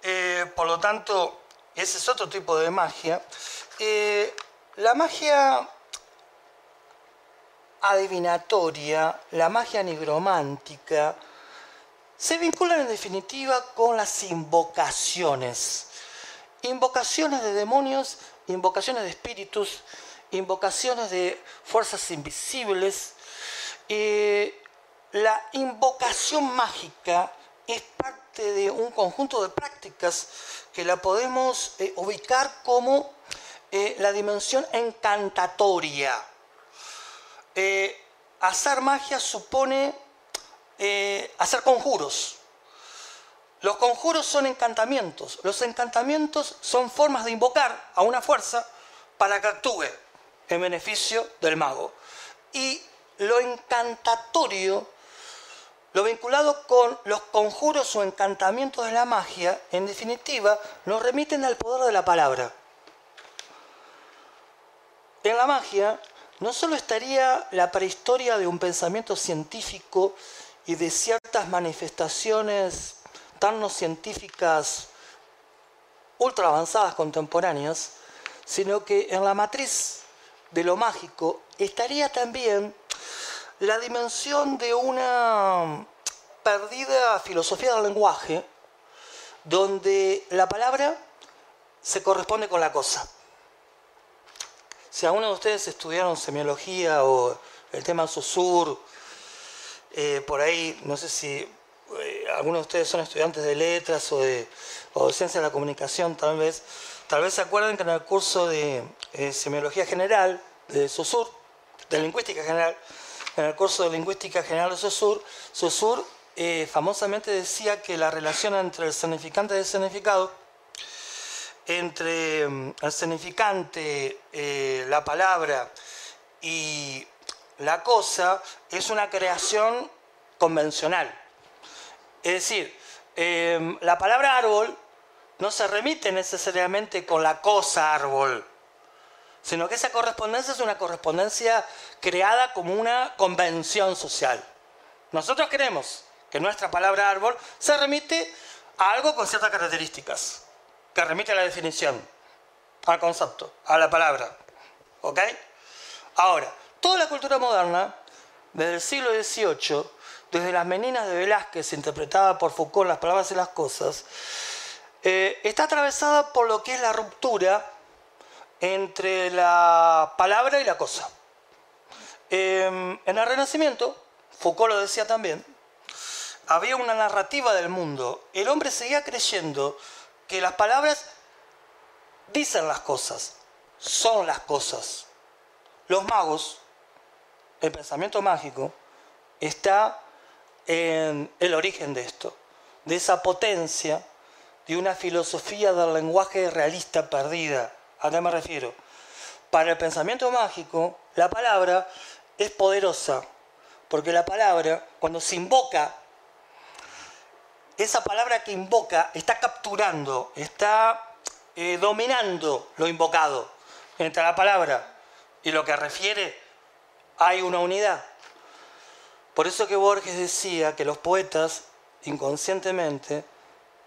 Eh, por lo tanto, ese es otro tipo de magia. Eh, la magia adivinatoria, la magia nigromántica, se vinculan en definitiva con las invocaciones. Invocaciones de demonios invocaciones de espíritus, invocaciones de fuerzas invisibles. la invocación mágica es parte de un conjunto de prácticas que la podemos eh, ubicar como eh, la dimensión encantatoria. Eh, hacer magia supone hacer conjuros. Los conjuros son encantamientos. Los encantamientos son formas de invocar a una fuerza para que actúe en beneficio del mago. Y lo encantatorio, lo vinculado con los conjuros o encantamientos de la magia, en definitiva, nos remiten al poder de la palabra. En la magia no solo estaría la prehistoria de un pensamiento científico y de ciertas manifestaciones científicas ultra avanzadas contemporáneas, sino que en la matriz de lo mágico estaría también la dimensión de una perdida filosofía del lenguaje, donde la palabra se corresponde con la cosa. Si alguno de ustedes estudiaron semiología o el tema Susur, eh, por ahí, no sé si algunos de ustedes son estudiantes de letras o de, o ciencia de la comunicación, tal vez, tal vez se acuerden que en el curso de eh, semiología general de SOSUR, de lingüística general, en el curso de lingüística general de SOSUR, SOSUR eh, famosamente decía que la relación entre el significante y el significado, entre mm, el significante, la palabra y la cosa, es una creación convencional. Es decir, em, la palabra árbol no se remite necesariamente con la cosa árbol, sino que esa correspondencia es una correspondencia creada como una convención social. Nosotros queremos que nuestra palabra árbol se remite a algo con ciertas características, que remite a la definición, al concepto, a la palabra. ¿Ok? Ahora, toda la cultura moderna, desde el siglo XVIII, desde las meninas de Velázquez, interpretada por Foucault en Las Palabras y las Cosas, eh, está atravesada por lo que es la ruptura entre la palabra y la cosa. Em, en el Renacimiento, Foucault lo decía también, había una narrativa del mundo. El hombre seguía creyendo que las palabras dicen las cosas, son las cosas. Los magos, el pensamiento mágico, está en el origen de esto, de esa potencia de una filosofía del lenguaje realista perdida. ¿A qué me refiero? Para el pensamiento mágico, la palabra es poderosa, porque la palabra, cuando se invoca, esa palabra que invoca está capturando, está eh, dominando lo invocado. Entre la palabra y lo que refiere hay una unidad. Por eso que Borges decía que los poetas inconscientemente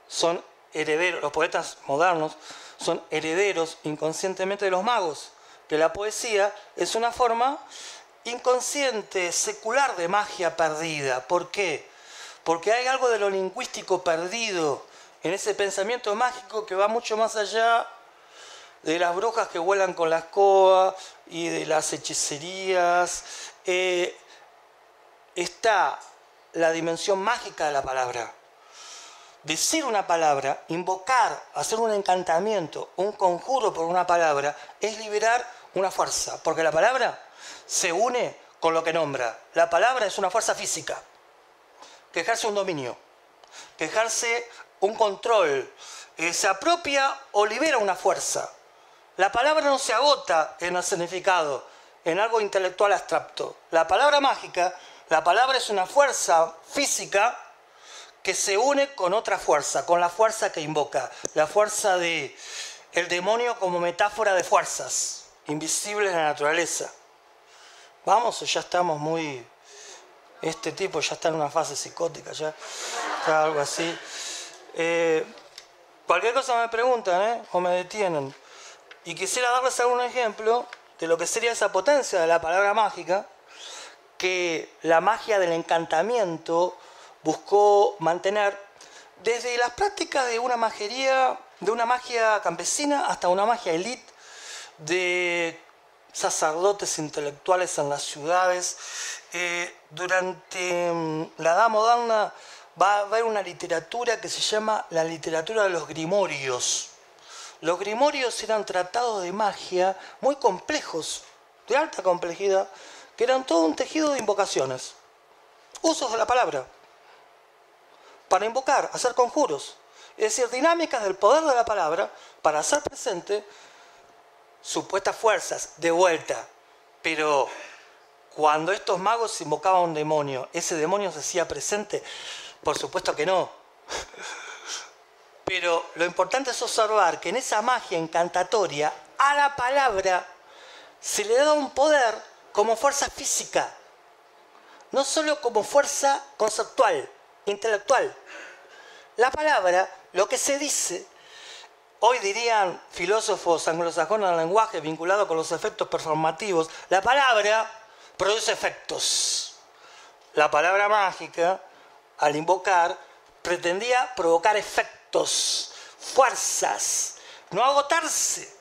son herederos, los poetas modernos son herederos inconscientemente de los magos, que la poesía es una forma inconsciente, secular de magia perdida. ¿Por qué? Porque hay algo de lo lingüístico perdido en ese pensamiento mágico que va mucho más allá de las brujas que vuelan con la escoba y de las hechicerías. Eh, está la dimensión mágica de la palabra decir una palabra, invocar, hacer un encantamiento, un conjuro por una palabra, es liberar una fuerza, porque la palabra se une con lo que nombra. La palabra es una fuerza física, que ejerce un dominio, que ejerce un control, eh, se apropia o libera una fuerza. La palabra no se agota en el significado, en algo intelectual abstracto. La palabra mágica, la palabra es una fuerza física que se une con otra fuerza, con la fuerza que invoca, la fuerza de el demonio como metáfora de fuerzas invisibles en la naturaleza. Vamos, ya estamos muy este tipo ya está en una fase psicótica, ya algo así. Eh, cualquier cosa me preguntan ¿eh? o me detienen. Y quisiera darles algún ejemplo de lo que sería esa potencia de la palabra mágica, que la magia del encantamiento buscó mantener desde las prácticas de una majería, de una magia campesina hasta una magia elite de sacerdotes intelectuales en las ciudades. Eh, durante mm, la Edad Moderna va a haber una literatura que se llama la literatura de los grimorios. Los grimorios eran tratados de magia muy complejos, de alta complejidad, que eran todo un tejido de invocaciones, usos de la palabra para invocar, hacer conjuros. Es decir, dinámicas del poder de la palabra para hacer presente supuestas fuerzas de vuelta. Pero cuando estos magos invocaban a un demonio, ¿ese demonio se hacía presente? Por supuesto que no. Pero lo importante es observar que en esa magia encantatoria a la palabra se le da un poder como fuerza física, no solo como fuerza conceptual intelectual. La palabra, lo que se dice, hoy dirían filósofos anglosajones del lenguaje vinculado con los efectos performativos, la palabra produce efectos. La palabra mágica, al invocar, pretendía provocar efectos, fuerzas, no agotarse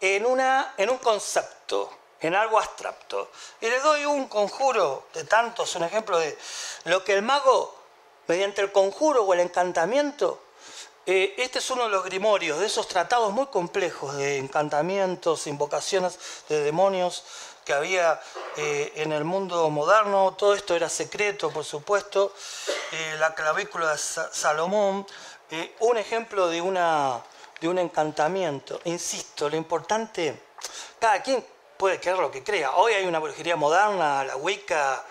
en, una, en un concepto, en algo abstracto. Y le doy un conjuro de tantos, un ejemplo de lo que el mago mediante el conjuro o el encantamiento. Eh, este es uno de los grimorios, de esos tratados muy complejos de encantamientos, invocaciones de demonios que había eh, en el mundo moderno. Todo esto era secreto, por supuesto. Eh, la clavícula de Salomón, un ejemplo de, una, de un encantamiento. Insisto, lo importante, cada quien puede creer lo que crea. Hoy hay una brujería moderna, la Wicca,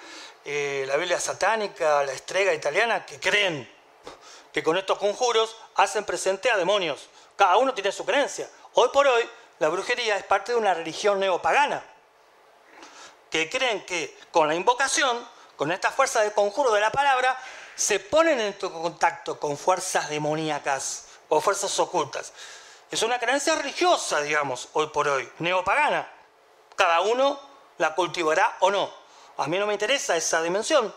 eh, la Biblia satánica, la estrega italiana, que creen, que con estos conjuros hacen presente a demonios. Cada uno tiene su creencia. Hoy por hoy, la brujería es parte de una religión neopagana, que creen que con la invocación, con esta fuerza de conjuro de la palabra, se ponen en contacto con fuerzas demoníacas o fuerzas ocultas. Es una creencia religiosa, digamos, hoy por hoy, neopagana. Cada uno la cultivará o no. A mí no me interesa esa dimensión,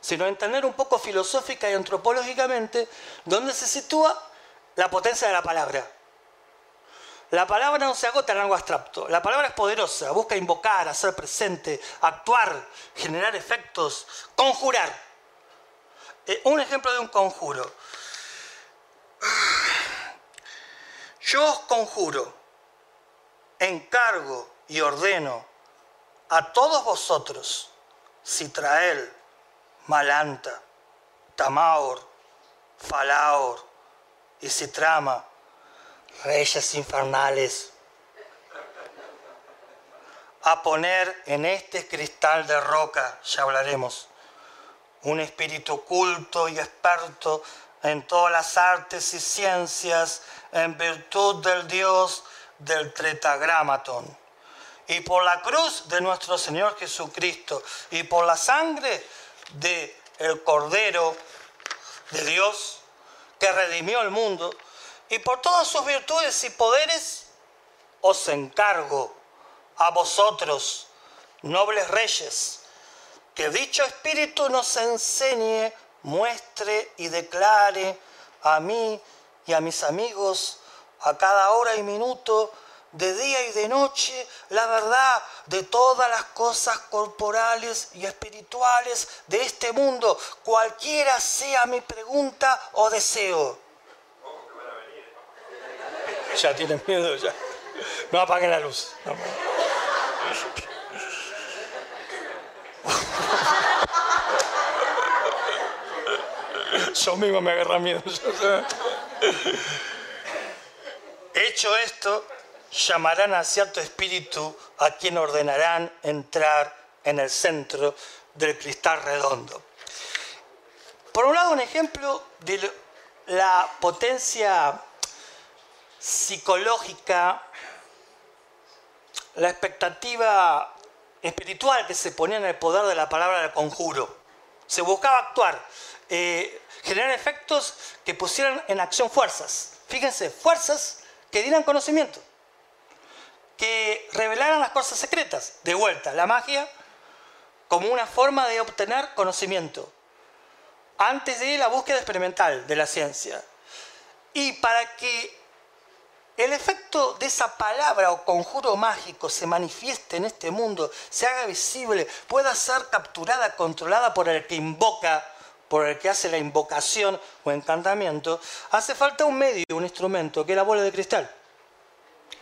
sino entender un poco filosófica y antropológicamente dónde se sitúa la potencia de la palabra. La palabra no se agota en algo abstracto. La palabra es poderosa, busca invocar, hacer presente, actuar, generar efectos, conjurar. Eh, un ejemplo de un conjuro. Yo os conjuro, encargo y ordeno a todos vosotros, Citrael, Malanta, Tamaor, Falaor y Citrama, reyes infernales, a poner en este cristal de roca, ya hablaremos, un espíritu culto y experto en todas las artes y ciencias en virtud del Dios del Tretagramaton. Y por la cruz de nuestro Señor Jesucristo y por la sangre de el Cordero de Dios que redimió el mundo y por todas sus virtudes y poderes os encargo a vosotros, nobles reyes, que dicho espíritu nos enseñe muestre y declare a mí y a mis amigos a cada hora y minuto, de día y de noche, la verdad de todas las cosas corporales y espirituales de este mundo, cualquiera sea mi pregunta o deseo. Ya tienen miedo, ya. No apaguen la luz. Yo mismo me agarra miedo. Hecho esto, llamarán a cierto espíritu a quien ordenarán entrar en el centro del cristal redondo. Por un lado, un ejemplo de la potencia psicológica, la expectativa espiritual que se ponía en el poder de la palabra del conjuro. Se buscaba actuar. Eh, generar efectos que pusieran en acción fuerzas. Fíjense, fuerzas que dieran conocimiento, que revelaran las cosas secretas. De vuelta, la magia como una forma de obtener conocimiento, antes de la búsqueda experimental de la ciencia. Y para que el efecto de esa palabra o conjuro mágico se manifieste en este mundo, se haga visible, pueda ser capturada, controlada por el que invoca por el que hace la invocación o encantamiento, hace falta un medio, un instrumento, que es la bola de cristal.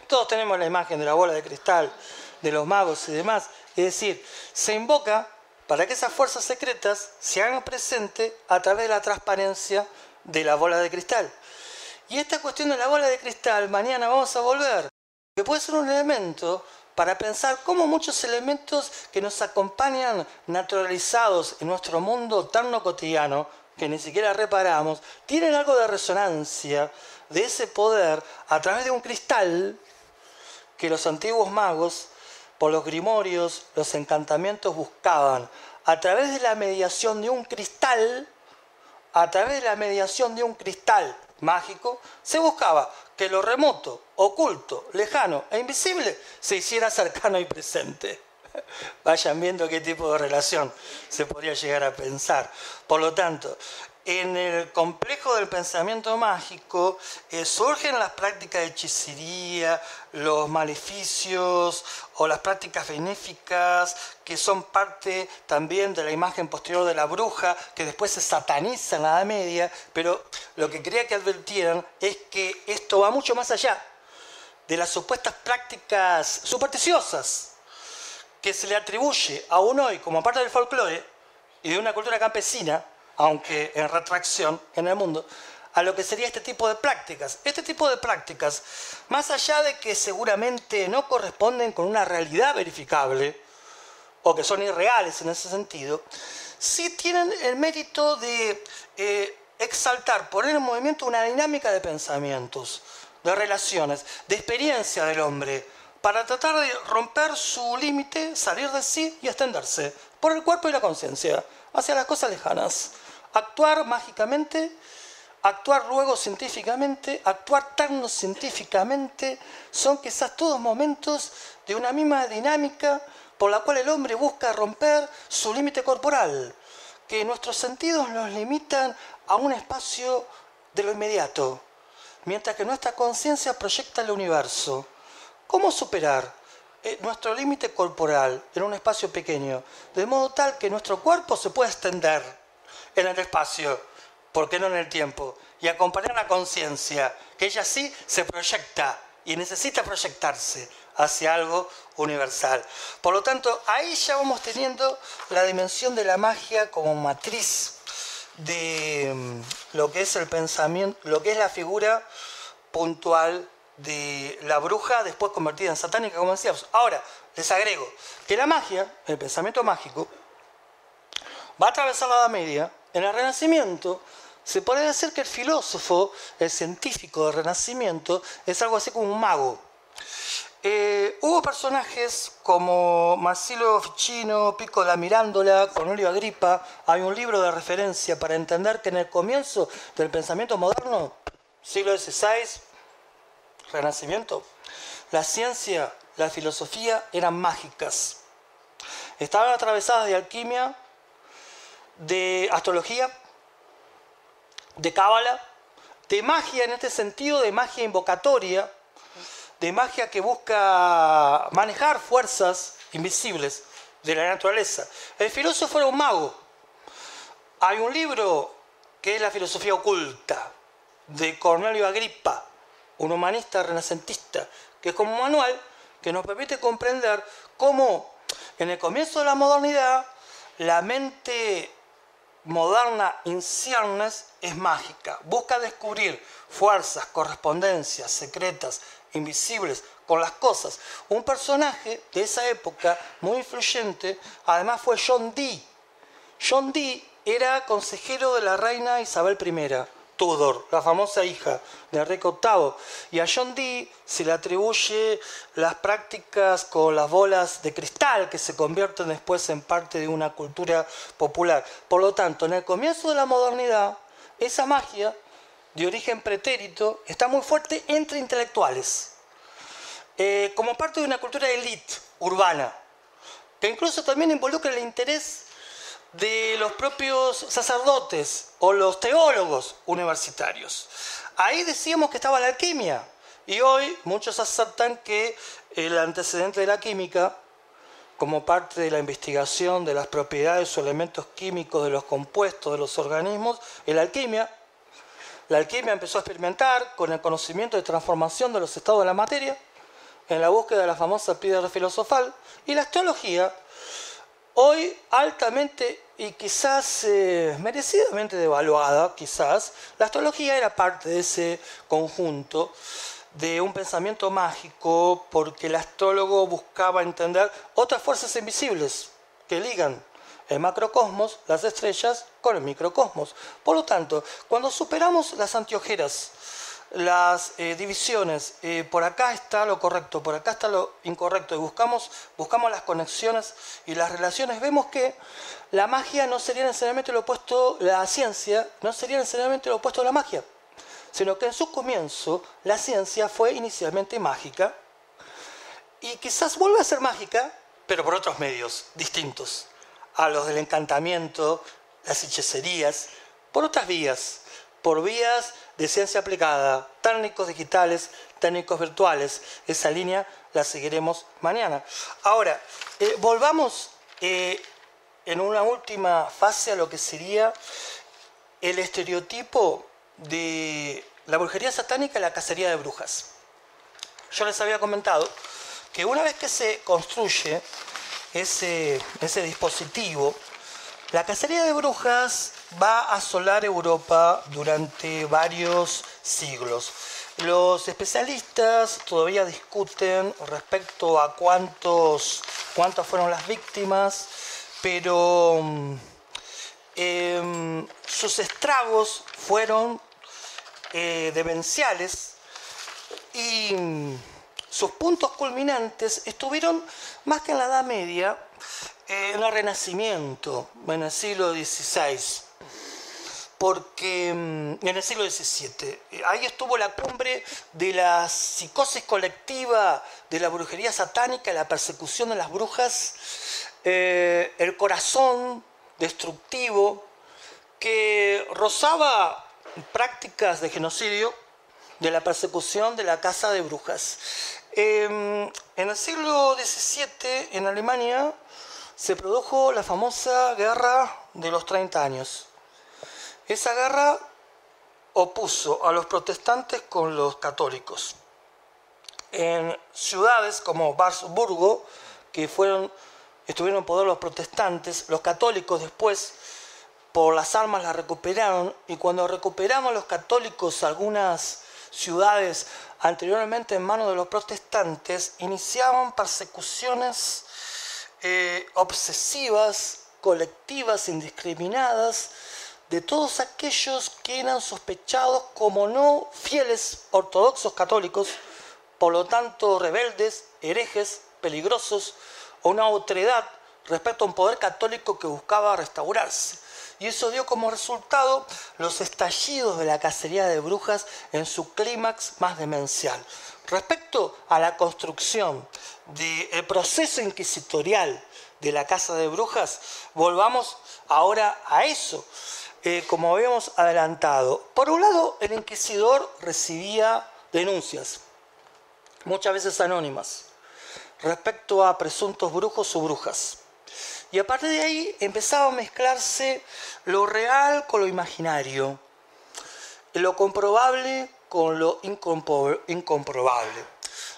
Todos tenemos la imagen de la bola de cristal, de los magos y demás. Es decir, se invoca para que esas fuerzas secretas se hagan presentes a través de la transparencia de la bola de cristal. Y esta cuestión de la bola de cristal, mañana vamos a volver, que puede ser un elemento para pensar cómo muchos elementos que nos acompañan naturalizados en nuestro mundo tan no cotidiano, que ni siquiera reparamos, tienen algo de resonancia de ese poder a través de un cristal que los antiguos magos, por los grimorios, los encantamientos buscaban, a través de la mediación de un cristal, a través de la mediación de un cristal mágico, se buscaba que lo remoto, oculto, lejano e invisible se hiciera cercano y presente. Vayan viendo qué tipo de relación se podría llegar a pensar. Por lo tanto, en el complejo del pensamiento mágico eh, surgen las prácticas de hechicería, los maleficios o las prácticas benéficas que son parte también de la imagen posterior de la bruja, que después se sataniza en la Edad Media, pero lo que quería que advirtieran es que esto va mucho más allá de las supuestas prácticas supersticiosas que se le atribuye a uno hoy como parte del folclore y de una cultura campesina, aunque en retracción en el mundo, a lo que sería este tipo de prácticas. Este tipo de prácticas, más allá de que seguramente no corresponden con una realidad verificable, o que son irreales en ese sentido, sí tienen el mérito de eh, exaltar, poner en movimiento una dinámica de pensamientos, de relaciones, de experiencia del hombre, para tratar de romper su límite, salir de sí y extenderse por el cuerpo y la conciencia hacia las cosas lejanas. Actuar mágicamente, actuar luego científicamente, actuar tan científicamente, son quizás todos momentos de una misma dinámica por la cual el hombre busca romper su límite corporal, que nuestros sentidos nos limitan a un espacio de lo inmediato, mientras que nuestra conciencia proyecta el universo. ¿Cómo superar eh, nuestro límite corporal en un espacio pequeño? De modo tal que nuestro cuerpo se pueda extender en el espacio, ¿por qué no en el tiempo? Y acompañar la conciencia, que ella sí se proyecta y necesita proyectarse hacia algo universal. Por lo tanto, ahí ya vamos teniendo la dimensión de la magia como matriz de mm, lo que es el pensamiento, lo que es la figura puntual de la bruja después convertida en satánica, como decíamos. Ahora, les agrego que la magia, el pensamiento mágico, va a atravesar la Edad Media. En el Renacimiento se puede decir que el filósofo, el científico del Renacimiento, es algo así como un mago. Eh, hubo personajes como Marcelo Ficino, Pico la Mirándola, Cornelio Agripa. Hay un libro de referencia para entender que en el comienzo del pensamiento moderno, siglo XVI, Renacimiento, la ciencia, la filosofía eran mágicas. Estaban atravesadas de alquimia, de astrología, de cábala, de magia en este sentido, de magia invocatoria, de magia que busca manejar fuerzas invisibles de la naturaleza. El filósofo era un mago. Hay un libro que es La filosofía oculta, de Cornelio Agripa, un humanista renacentista, que es como un manual que nos permite comprender cómo en el comienzo de la modernidad la mente moderna in es mágica, busca descubrir fuerzas, correspondencias secretas, invisibles con las cosas. Un personaje de esa época muy influyente, además fue John Dee. John Dee era consejero de la reina Isabel I Tudor, la famosa hija de Enrique VIII. Y a John Dee se le atribuye las prácticas con las bolas de cristal que se convierten después en parte de una cultura popular. Por lo tanto, en el comienzo de la modernidad, esa magia de origen pretérito está muy fuerte entre intelectuales, eh, como parte de una cultura élite urbana, que incluso también involucra el interés de los propios sacerdotes o los teólogos universitarios. Ahí decíamos que estaba la alquimia y hoy muchos aceptan que el antecedente de la química, como parte de la investigación de las propiedades o elementos químicos de los compuestos de los organismos, es la alquimia. La alquimia empezó a experimentar con el conocimiento de transformación de los estados de la materia, en la búsqueda de la famosa piedra filosofal, y la astrología hoy altamente y quizás eh, merecidamente devaluada, quizás, la astrología era parte de ese conjunto de un pensamiento mágico porque el astrólogo buscaba entender otras fuerzas invisibles que ligan el macrocosmos, las estrellas, con el microcosmos. Por lo tanto, cuando superamos las antiojeras, las eh, divisiones, eh, por acá está lo correcto, por acá está lo incorrecto, y buscamos, buscamos las conexiones y las relaciones, vemos que la magia no sería necesariamente lo opuesto, la ciencia no sería necesariamente lo opuesto a la magia, sino que en su comienzo la ciencia fue inicialmente mágica y quizás vuelva a ser mágica, pero por otros medios distintos. A los del encantamiento, las hechicerías, por otras vías, por vías de ciencia aplicada, técnicos digitales, técnicos virtuales. Esa línea la seguiremos mañana. Ahora, eh, volvamos eh, en una última fase a lo que sería el estereotipo de la brujería satánica y la cacería de brujas. Yo les había comentado que una vez que se construye ese, ese dispositivo, la cacería de brujas va a asolar Europa durante varios siglos. Los especialistas todavía discuten respecto a cuántos, cuántas fueron las víctimas, pero mm, em, sus estragos fueron eh, demenciales y mm, sus puntos culminantes estuvieron más que en la Edad Media, en el Renacimiento, en el siglo XVI porque mm, en el siglo XVII, ahí estuvo la cumbre de la psicosis colectiva, de la brujería satánica, la persecución de las brujas, eh, el corazón destructivo que rozaba prácticas de genocidio, de la persecución de la casa de brujas. Em, en el siglo XVII, en Alemania, se produjo la famosa guerra de los 30 años esa guerra opuso a los protestantes con los católicos. En ciudades como Barsburgo, que fueron, estuvieron en poder los protestantes, los católicos después por las armas la recuperaron y cuando recuperamos los católicos algunas ciudades anteriormente en manos de los protestantes, iniciaban persecuciones eh, obsesivas, colectivas, indiscriminadas, de todos aquellos que eran sospechados como no fieles ortodoxos católicos, por lo tanto rebeldes, herejes, peligrosos o una otredad respecto a un poder católico que buscaba restaurarse. Y eso dio como resultado los estallidos de la cacería de brujas en su clímax más demencial. Respecto a la construcción del proceso inquisitorial de la casa de brujas, volvamos ahora a eso. Eh, como habíamos adelantado. Por un lado, el inquisidor recibía denuncias, muchas veces anónimas, respecto a presuntos brujos o brujas. Y a partir de ahí empezaba a mezclarse lo real con lo imaginario, lo comprobable con lo incomprobable.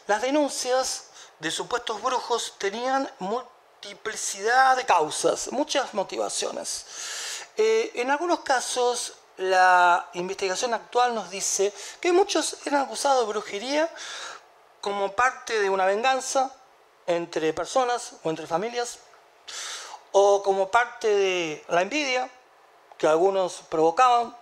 Las denuncias de supuestos brujos tenían multiplicidad de causas, muchas motivaciones. Eh, en algunos casos, la investigación actual nos dice que muchos eran acusados de brujería como parte de una venganza entre personas o entre familias, o como parte de la envidia que algunos provocaban,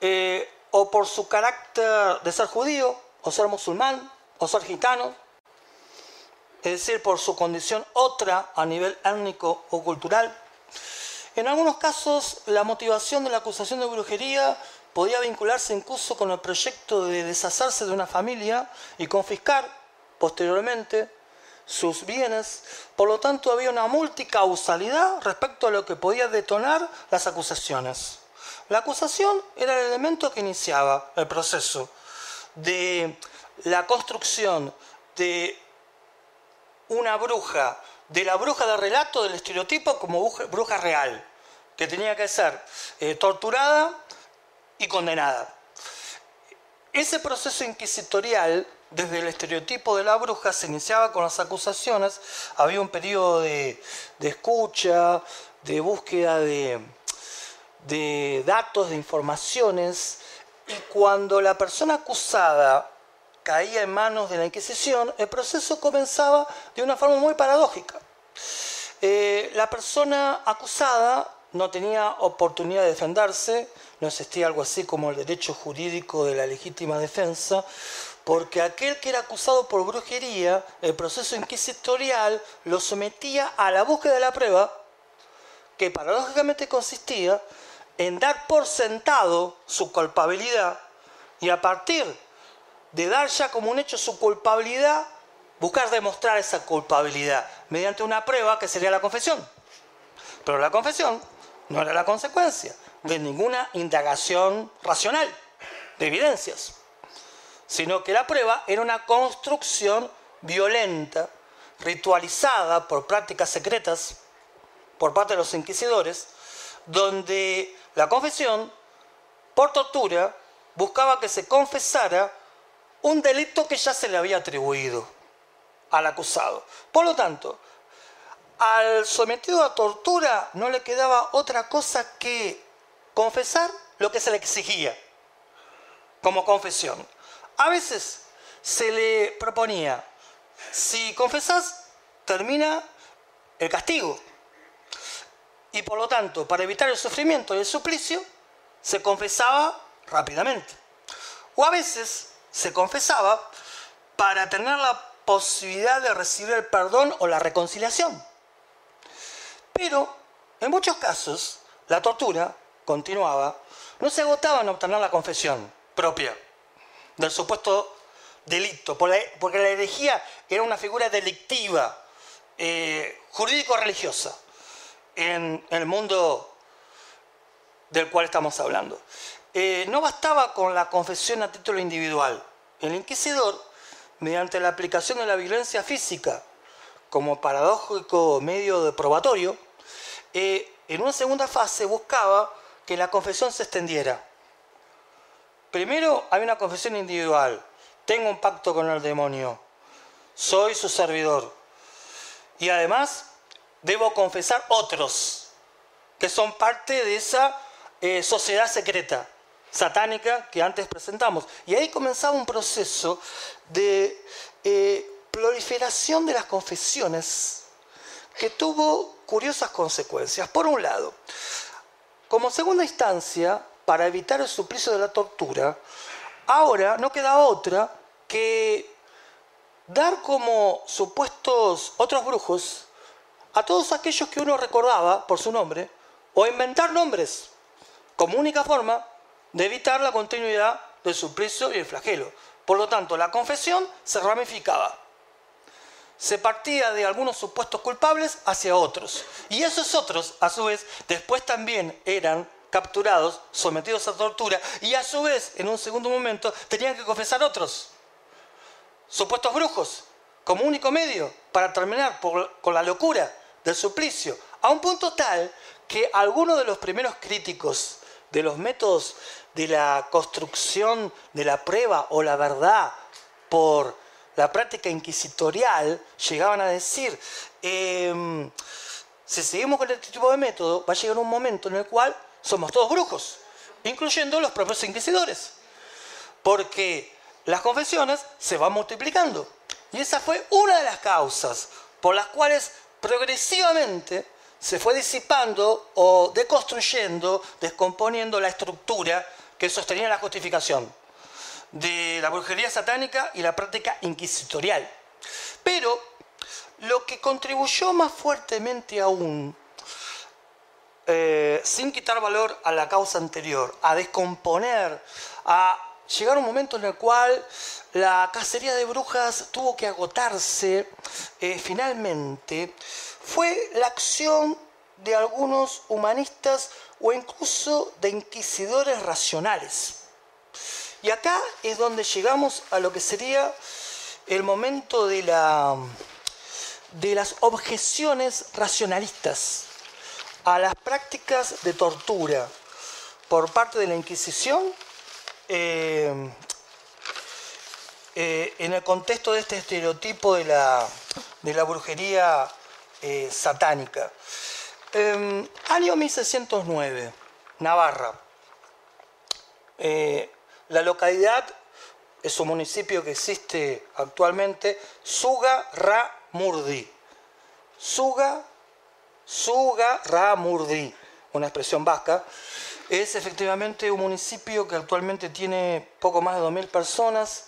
eh, o por su carácter de ser judío, o ser musulmán, o ser gitano, es decir, por su condición otra a nivel étnico o cultural. En algunos casos, la motivación de la acusación de brujería podía vincularse incluso con el proyecto de deshacerse de una familia y confiscar posteriormente sus bienes. Por lo tanto, había una multicausalidad respecto a lo que podía detonar las acusaciones. La acusación era el elemento que iniciaba el proceso de la construcción de una bruja de la bruja de relato del estereotipo como bruja real, que tenía que ser eh, torturada y condenada. Ese proceso inquisitorial, desde el estereotipo de la bruja, se iniciaba con las acusaciones, había un periodo de, escucha, de búsqueda de, de datos, de informaciones, y cuando la persona acusada caía en manos de la Inquisición, el proceso comenzaba de una forma muy paradójica. Eh, la persona acusada no tenía oportunidad de defenderse, no existía algo así como el derecho jurídico de la legítima defensa, porque aquel que era acusado por brujería, el proceso inquisitorial lo sometía a la búsqueda de la prueba, que paradójicamente consistía en dar por sentado su culpabilidad y a partir de dar ya como un hecho su culpabilidad, buscar demostrar esa culpabilidad mediante una prueba que sería la confesión. Pero la confesión no era la consecuencia de ninguna indagación racional de evidencias, sino que la prueba era una construcción violenta, ritualizada por prácticas secretas por parte de los inquisidores, donde la confesión, por tortura, buscaba que se confesara un delito que ya se le había atribuido al acusado. Por lo tanto, al sometido a tortura no le quedaba otra cosa que confesar lo que se le exigía como confesión. A veces se le proponía, si confesas, termina el castigo. y por lo tanto, para evitar el sufrimiento y el suplicio, se confesaba rápidamente. O a veces se confesaba para tener la posibilidad de recibir el perdón o la reconciliación. Pero en muchos casos, la tortura continuaba, no se agotaba en obtener la confesión propia del supuesto delito, porque la herejía era una figura delictiva, eh, jurídico-religiosa, en el mundo del cual estamos hablando. Eh, no bastaba con la confesión a título individual. El inquisidor, mediante la aplicación de la violencia física como paradójico medio de probatorio, eh, en una segunda fase buscaba que la confesión se extendiera. Primero hay una confesión individual. Tengo un pacto con el demonio. Soy su servidor. Y además debo confesar otros que son parte de esa eh, sociedad secreta satánica que antes presentamos. Y ahí comenzaba un proceso de eh, proliferación de las confesiones que tuvo curiosas consecuencias. Por un lado, como segunda instancia, para evitar el suplicio de la tortura, ahora no queda otra que dar como supuestos otros brujos a todos aquellos que uno recordaba por su nombre o inventar nombres como única forma de evitar la continuidad del suplicio y el flagelo. Por lo tanto, la confesión se ramificaba. Se partía de algunos supuestos culpables hacia otros. Y esos otros, a su vez, después también eran capturados, sometidos a tortura, y a su vez, en un segundo momento, tenían que confesar otros. Supuestos brujos, como único medio para terminar con la locura del suplicio, a un punto tal que algunos de los primeros críticos de los métodos de la construcción de la prueba o la verdad por la práctica inquisitorial, llegaban a decir, em, si seguimos con este tipo de método, va a llegar un momento en el cual somos todos brujos, incluyendo los propios inquisidores, porque las confesiones se van multiplicando. Y esa fue una de las causas por las cuales progresivamente se fue disipando o deconstruyendo, descomponiendo la estructura que sostenía la justificación de la brujería satánica y la práctica inquisitorial. Pero lo que contribuyó más fuertemente aún, eh, sin quitar valor a la causa anterior, a descomponer, a llegar un momento en el cual la cacería de brujas tuvo que agotarse eh, finalmente, fue la acción de algunos humanistas o incluso de inquisidores racionales. Y acá es donde llegamos a lo que sería el momento de, la, de las objeciones racionalistas a las prácticas de tortura por parte de la Inquisición eh, eh, en el contexto de este estereotipo de la, de la brujería eh, satánica. Em, año 1609, Navarra. Eh, la localidad es un municipio que existe actualmente, Suga Ra Murdi. Suga, Suga Ra Murdi, una expresión vasca. Es efectivamente un municipio que actualmente tiene poco más de 2.000 personas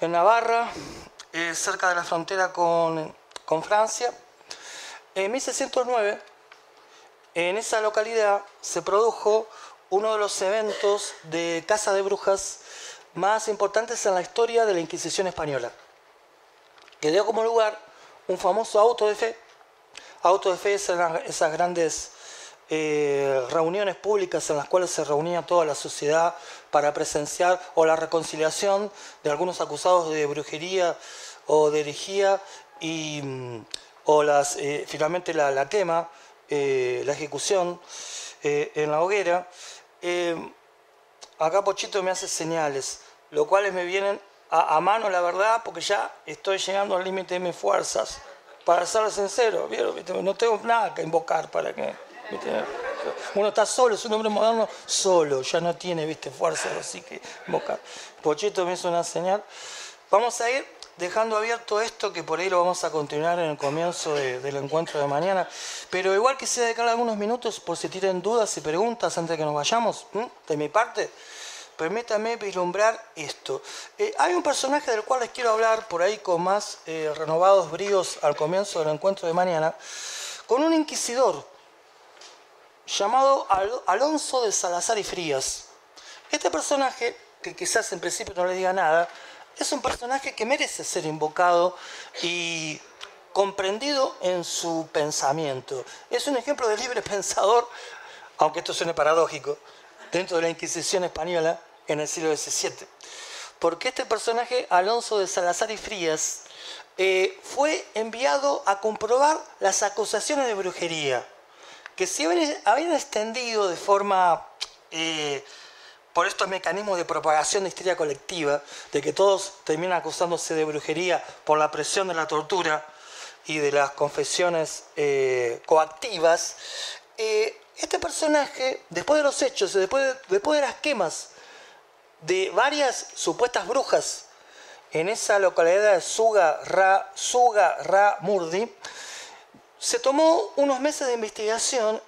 en Navarra, cerca de la frontera con, con Francia. En 1609, en esa localidad se produjo uno de los eventos de caza de brujas más importantes en la historia de la Inquisición española, que dio como lugar un famoso auto de fe. Auto de fe es esas grandes eh, reuniones públicas en las cuales se reunía toda la sociedad para presenciar o la reconciliación de algunos acusados de brujería o de herejía y mm, o las, eh, finalmente la, quema, eh, la ejecución eh, en la hoguera. acá Pochito me hace señales, lo cuales me vienen a, mano, la verdad, porque ya estoy llegando al límite de mis fuerzas. Para ser sincero, no tengo nada que invocar para que... Uno está solo, es un hombre moderno solo, ya no tiene ¿viste? fuerza, así que invocar. Pochito me hizo una señal. Vamos a ir dejando abierto esto que por ahí lo vamos a continuar en el comienzo del encuentro de mañana. Pero igual quisiera dedicar algunos minutos por si tienen dudas y preguntas antes de que nos vayamos, de mi parte. Permítame vislumbrar esto. Eh, hay un personaje del cual les quiero hablar por ahí con más eh, renovados bríos al comienzo del encuentro de mañana, con un inquisidor llamado Alonso de Salazar y Frías. Este personaje, que quizás en principio no le diga nada, es un personaje que merece ser invocado y comprendido en su pensamiento. Es un ejemplo de libre pensador, aunque esto suene paradójico, dentro de la Inquisición española en el siglo XVII. Porque este personaje, Alonso de Salazar y Frías, eh, fue enviado a comprobar las acusaciones de brujería, que se habían extendido de forma eh, por estos mecanismos de propagación de histeria colectiva, de que todos terminan acusándose de brujería por la presión de la tortura y de las confesiones eh, coactivas, eh, este personaje, después de los hechos, después de, después de las quemas de varias supuestas brujas en esa localidad de Suga Ra, Suga Ra Murdi, se tomó unos meses de investigación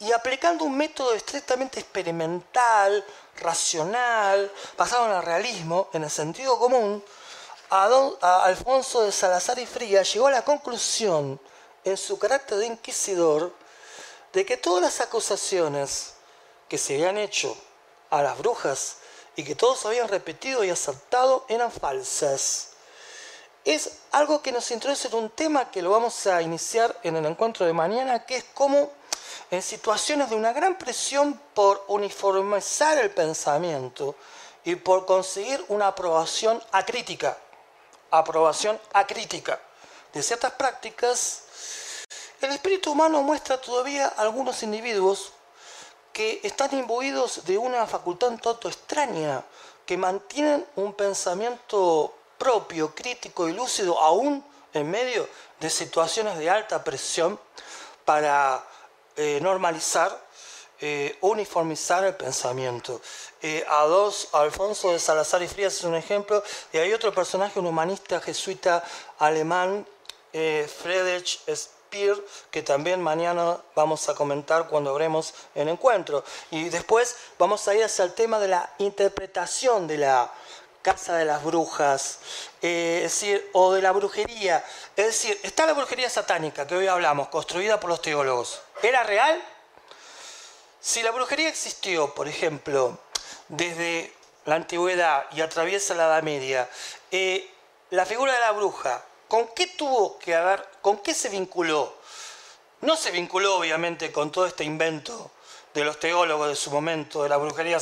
y aplicando un método estrictamente experimental, racional, basado en el realismo, en el sentido común, a, Alfonso de Salazar y Frías llegó a la conclusión, en su carácter de inquisidor, de que todas las acusaciones que se habían hecho a las brujas y que todos habían repetido y aceptado eran falsas. Es algo que nos introduce en un tema que lo vamos a iniciar en el encuentro de mañana, que es cómo en situaciones de una gran presión por uniformizar el pensamiento y por conseguir una aprobación acrítica, aprobación acrítica. De ciertas prácticas, el espíritu humano muestra todavía algunos individuos que están imbuidos de una facultad un tanto extraña, que mantienen un pensamiento propio, crítico y lúcido aún en medio de situaciones de alta presión para eh, normalizar, eh, uniformizar el pensamiento. Eh, a dos, Alfonso de Salazar y Frías es un ejemplo, y hay otro personaje, un humanista jesuita alemán, Friedrich Speer, que también mañana vamos a comentar cuando habremos el encuentro. Y después vamos a ir hacia el tema de la interpretación de la casa de las brujas, es decir, o de la brujería. Es decir, está la brujería satánica que hoy hablamos, construida por los teólogos. ¿Era real? Si la brujería existió, por ejemplo, desde la antigüedad y atraviesa la Edad Media, eh, la figura de la bruja, ¿con qué tuvo que haber, con qué se vinculó? No se vinculó obviamente con todo este invento de los teólogos de su momento, de la brujería,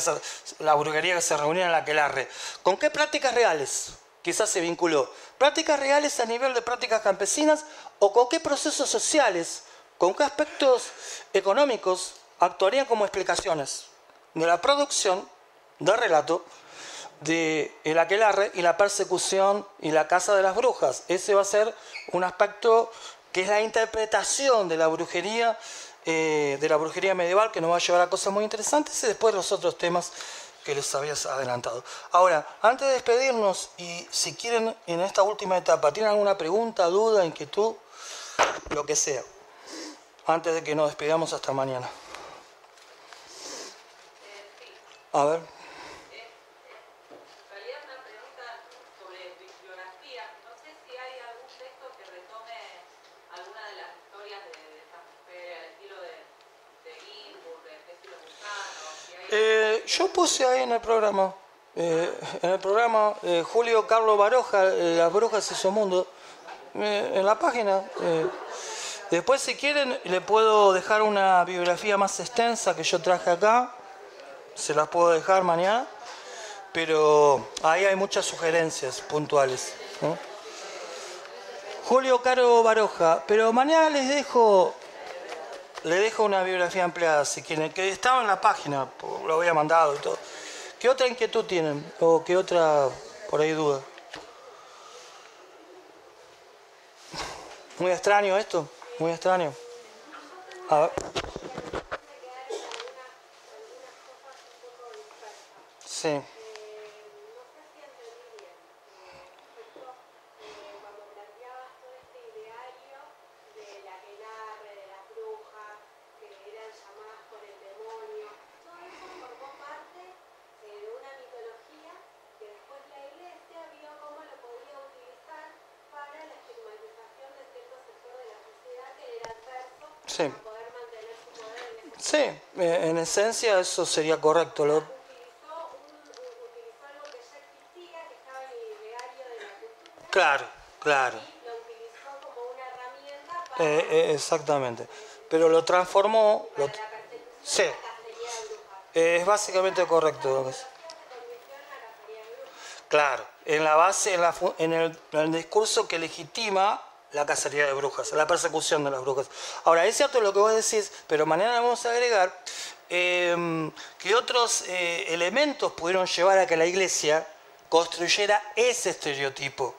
la brujería que se reunía en la Quelarre. ¿Con qué prácticas reales quizás se vinculó? ¿Prácticas reales a nivel de prácticas campesinas o con qué procesos sociales con qué aspectos económicos actuarían como explicaciones de la producción del relato de el aquelarre y la persecución y la casa de las brujas. Ese va a ser un aspecto que es la interpretación de la brujería, eh, de la brujería medieval, que nos va a llevar a cosas muy interesantes y después los otros temas que les habías adelantado. Ahora, antes de despedirnos, y si quieren en esta última etapa, ¿tienen alguna pregunta, duda, inquietud? Lo que sea antes de que nos despidamos hasta mañana. A ver. Eh, yo puse ahí en el programa, eh, en el programa eh, Julio Carlos Baroja, Las Brujas y su mundo, en la página. Después, si quieren, le puedo dejar una biografía más extensa que yo traje acá. Se las puedo dejar mañana. Pero ahí hay muchas sugerencias puntuales. Julio Caro Baroja. Pero mañana les dejo le dejo una biografía ampliada si quieren, que estaba en la página, lo había mandado y todo. ¿Qué otra inquietud tienen? ¿O qué otra por ahí duda? Muy extraño esto. Muy extraño. A ver. Sí. Sí. Sí, en esencia eso sería correcto. Lo... Claro, claro. Eh, eh, exactamente. Pero lo transformó. Lo... Sí. Es básicamente correcto. Claro, en la base, en, la, el, en el discurso que legitima la cacería de brujas, la persecución de las brujas. Ahora, es cierto lo que vos decís, pero mañana vamos a agregar em, que otros eh, elementos pudieron llevar a que la iglesia construyera ese estereotipo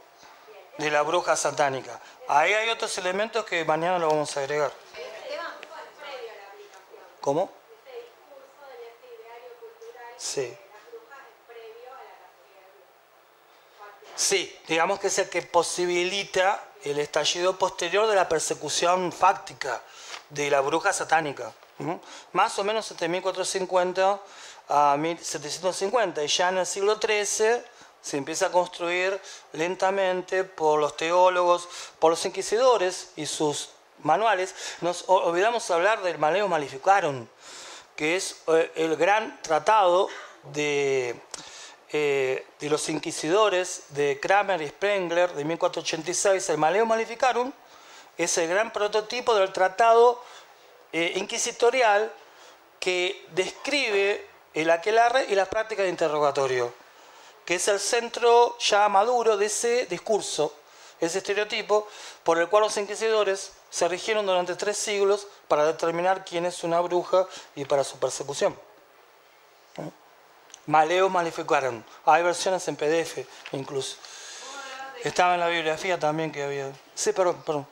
de la bruja satánica. Ahí hay otros elementos que mañana lo vamos a agregar. ¿Cómo? Sí. Sí, digamos que es el que posibilita el estallido posterior de la persecución fáctica de la bruja satánica. Más o menos entre 1450 a 1750. Y ya en el siglo XIII se empieza a construir lentamente por los teólogos, por los inquisidores y sus manuales. Nos olvidamos hablar del Maleo Maleficarum, que es eh, el gran tratado de eh, de los inquisidores de Kramer y Sprengler de 1486, el Maleo Maleficarum, es el gran prototipo del tratado eh, inquisitorial que describe el aquelarre y las prácticas de interrogatorio, que es el centro ya maduro de ese discurso, ese estereotipo, por el cual los inquisidores se rigieron durante tres siglos para determinar quién es una bruja y para su persecución. Maleo Maleficarum. Hay versiones en PDF incluso. Estaba en la bibliografía también que había. Sí, perdón, perdón.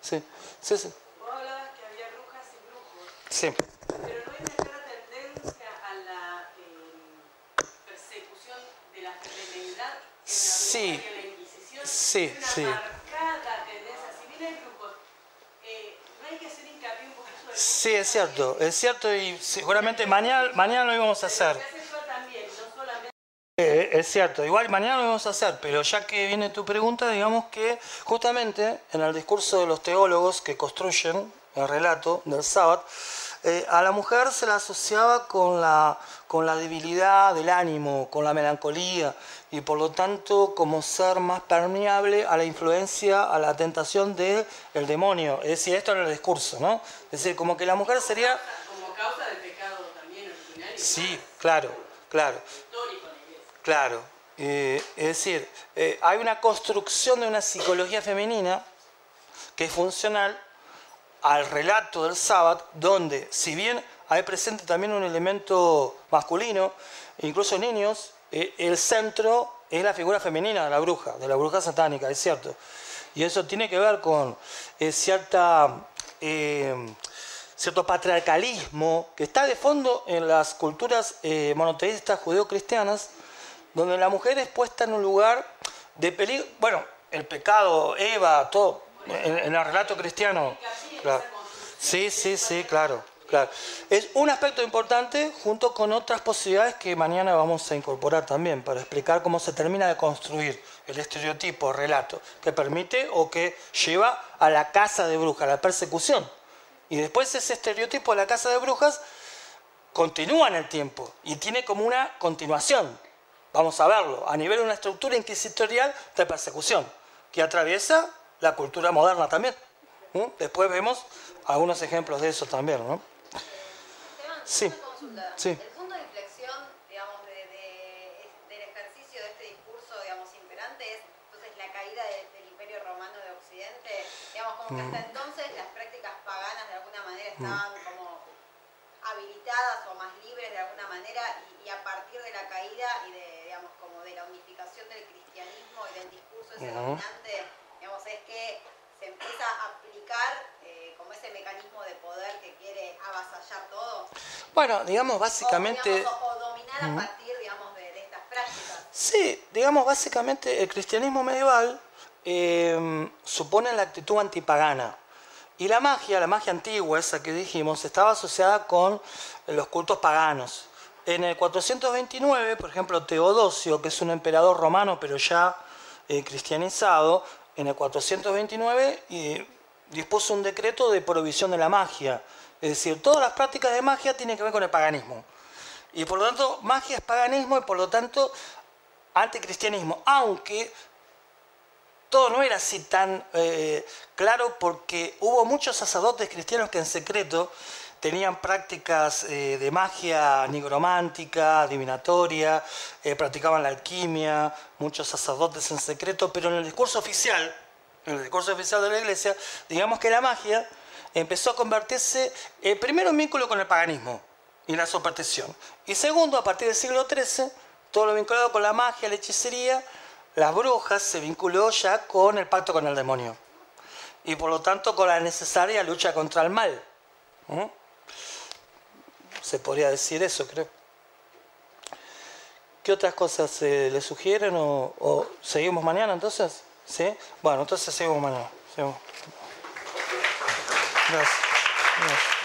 Sí, sí, sí. Vos hablabas que había brujas y brujos. Sí. Pero no hay una clara tendencia a la eh, persecución de la femenidad en sí. la Inquisición. Sí, una sí. marcada tendencia. Si bien hay grupos, eh, no hay que hacer hincapié un poquito en Sí, es cierto, es cierto y seguramente mañana, mañana lo íbamos a hacer. Eh, es cierto, igual mañana lo vamos a hacer, pero ya que viene tu pregunta, digamos que justamente en el discurso de los teólogos que construyen el relato del sábado, eh, a la mujer se la asociaba con la, con la debilidad del ánimo, con la melancolía, y por lo tanto como ser más permeable a la influencia, a la tentación del demonio. Es decir, esto era el discurso, ¿no? Es decir, como que la mujer sería... Como causa del pecado también Sí, claro, claro. en. Claro, eh, es decir, eh, hay una construcción de una psicología femenina que es funcional al relato del sábado, donde si bien hay presente también un elemento masculino, incluso niños, eh, el centro es la figura femenina de la bruja, de la bruja satánica, es cierto. Y eso tiene que ver con eh, cierta, eh, cierto patriarcalismo que está de fondo en las culturas eh, monoteístas judeo-cristianas, donde la mujer es puesta en un lugar de peligro. Bueno, el pecado, Eva, todo, en, en el relato cristiano. Claro. Sí, sí, sí, claro, claro. Es un aspecto importante junto con otras posibilidades que mañana vamos a incorporar también para explicar cómo se termina de construir el estereotipo, el relato, que permite o que lleva a la casa de brujas, a la persecución. Y después ese estereotipo de la casa de brujas continúa en el tiempo y tiene como una continuación. Vamos a verlo, a nivel de una estructura inquisitorial de persecución, que atraviesa la cultura moderna también. ¿Mm? Después vemos algunos ejemplos de eso también, ¿no? Esteban, Sí. una consulta. Sí. El punto de inflexión, digamos, de, de- del ejercicio de este discurso, digamos, imperante es entonces la caída de- del Imperio Romano de Occidente. Digamos, como que hasta Mm. entonces las prácticas paganas de alguna manera estaban como habilitadas o más libres de alguna manera y, y a partir de la caída y de, digamos, como de la unificación del cristianismo y del discurso ese dominante, digamos, es que se empieza a aplicar eh, como ese mecanismo de poder que quiere avasallar todo. Bueno, digamos O, básicamente... digamos, o- o dominar a partir, digamos, de, de estas prácticas. Sí, digamos básicamente el cristianismo medieval eh, supone la actitud antipagana. Y la magia, la magia antigua, esa que dijimos, estaba asociada con los cultos paganos. En el 429, por ejemplo, Teodosio, que es un emperador romano pero ya eh, cristianizado, en el 429 y dispuso un decreto de prohibición de la magia. Es decir, todas las prácticas de magia tienen que ver con el paganismo. Y por lo tanto, magia es paganismo y por lo tanto anticristianismo. Aunque todo no era así tan eh, claro porque hubo muchos sacerdotes cristianos que en secreto tenían prácticas eh, de magia nigromántica, adivinatoria, eh, practicaban la alquimia, muchos sacerdotes en secreto, pero en el discurso oficial, en el discurso oficial de la iglesia, digamos que la magia empezó a convertirse primero en vínculo con el paganismo y la superstición, y segundo, a partir del siglo XIII, todo lo vinculado con la magia, la hechicería, las brujas se vinculó ya con el pacto con el demonio y por lo tanto con la necesaria lucha contra el mal. Se podría decir eso, creo. ¿Qué otras cosas se le sugieren o, seguimos mañana entonces? ¿Sí? Bueno, entonces seguimos mañana. Gracias.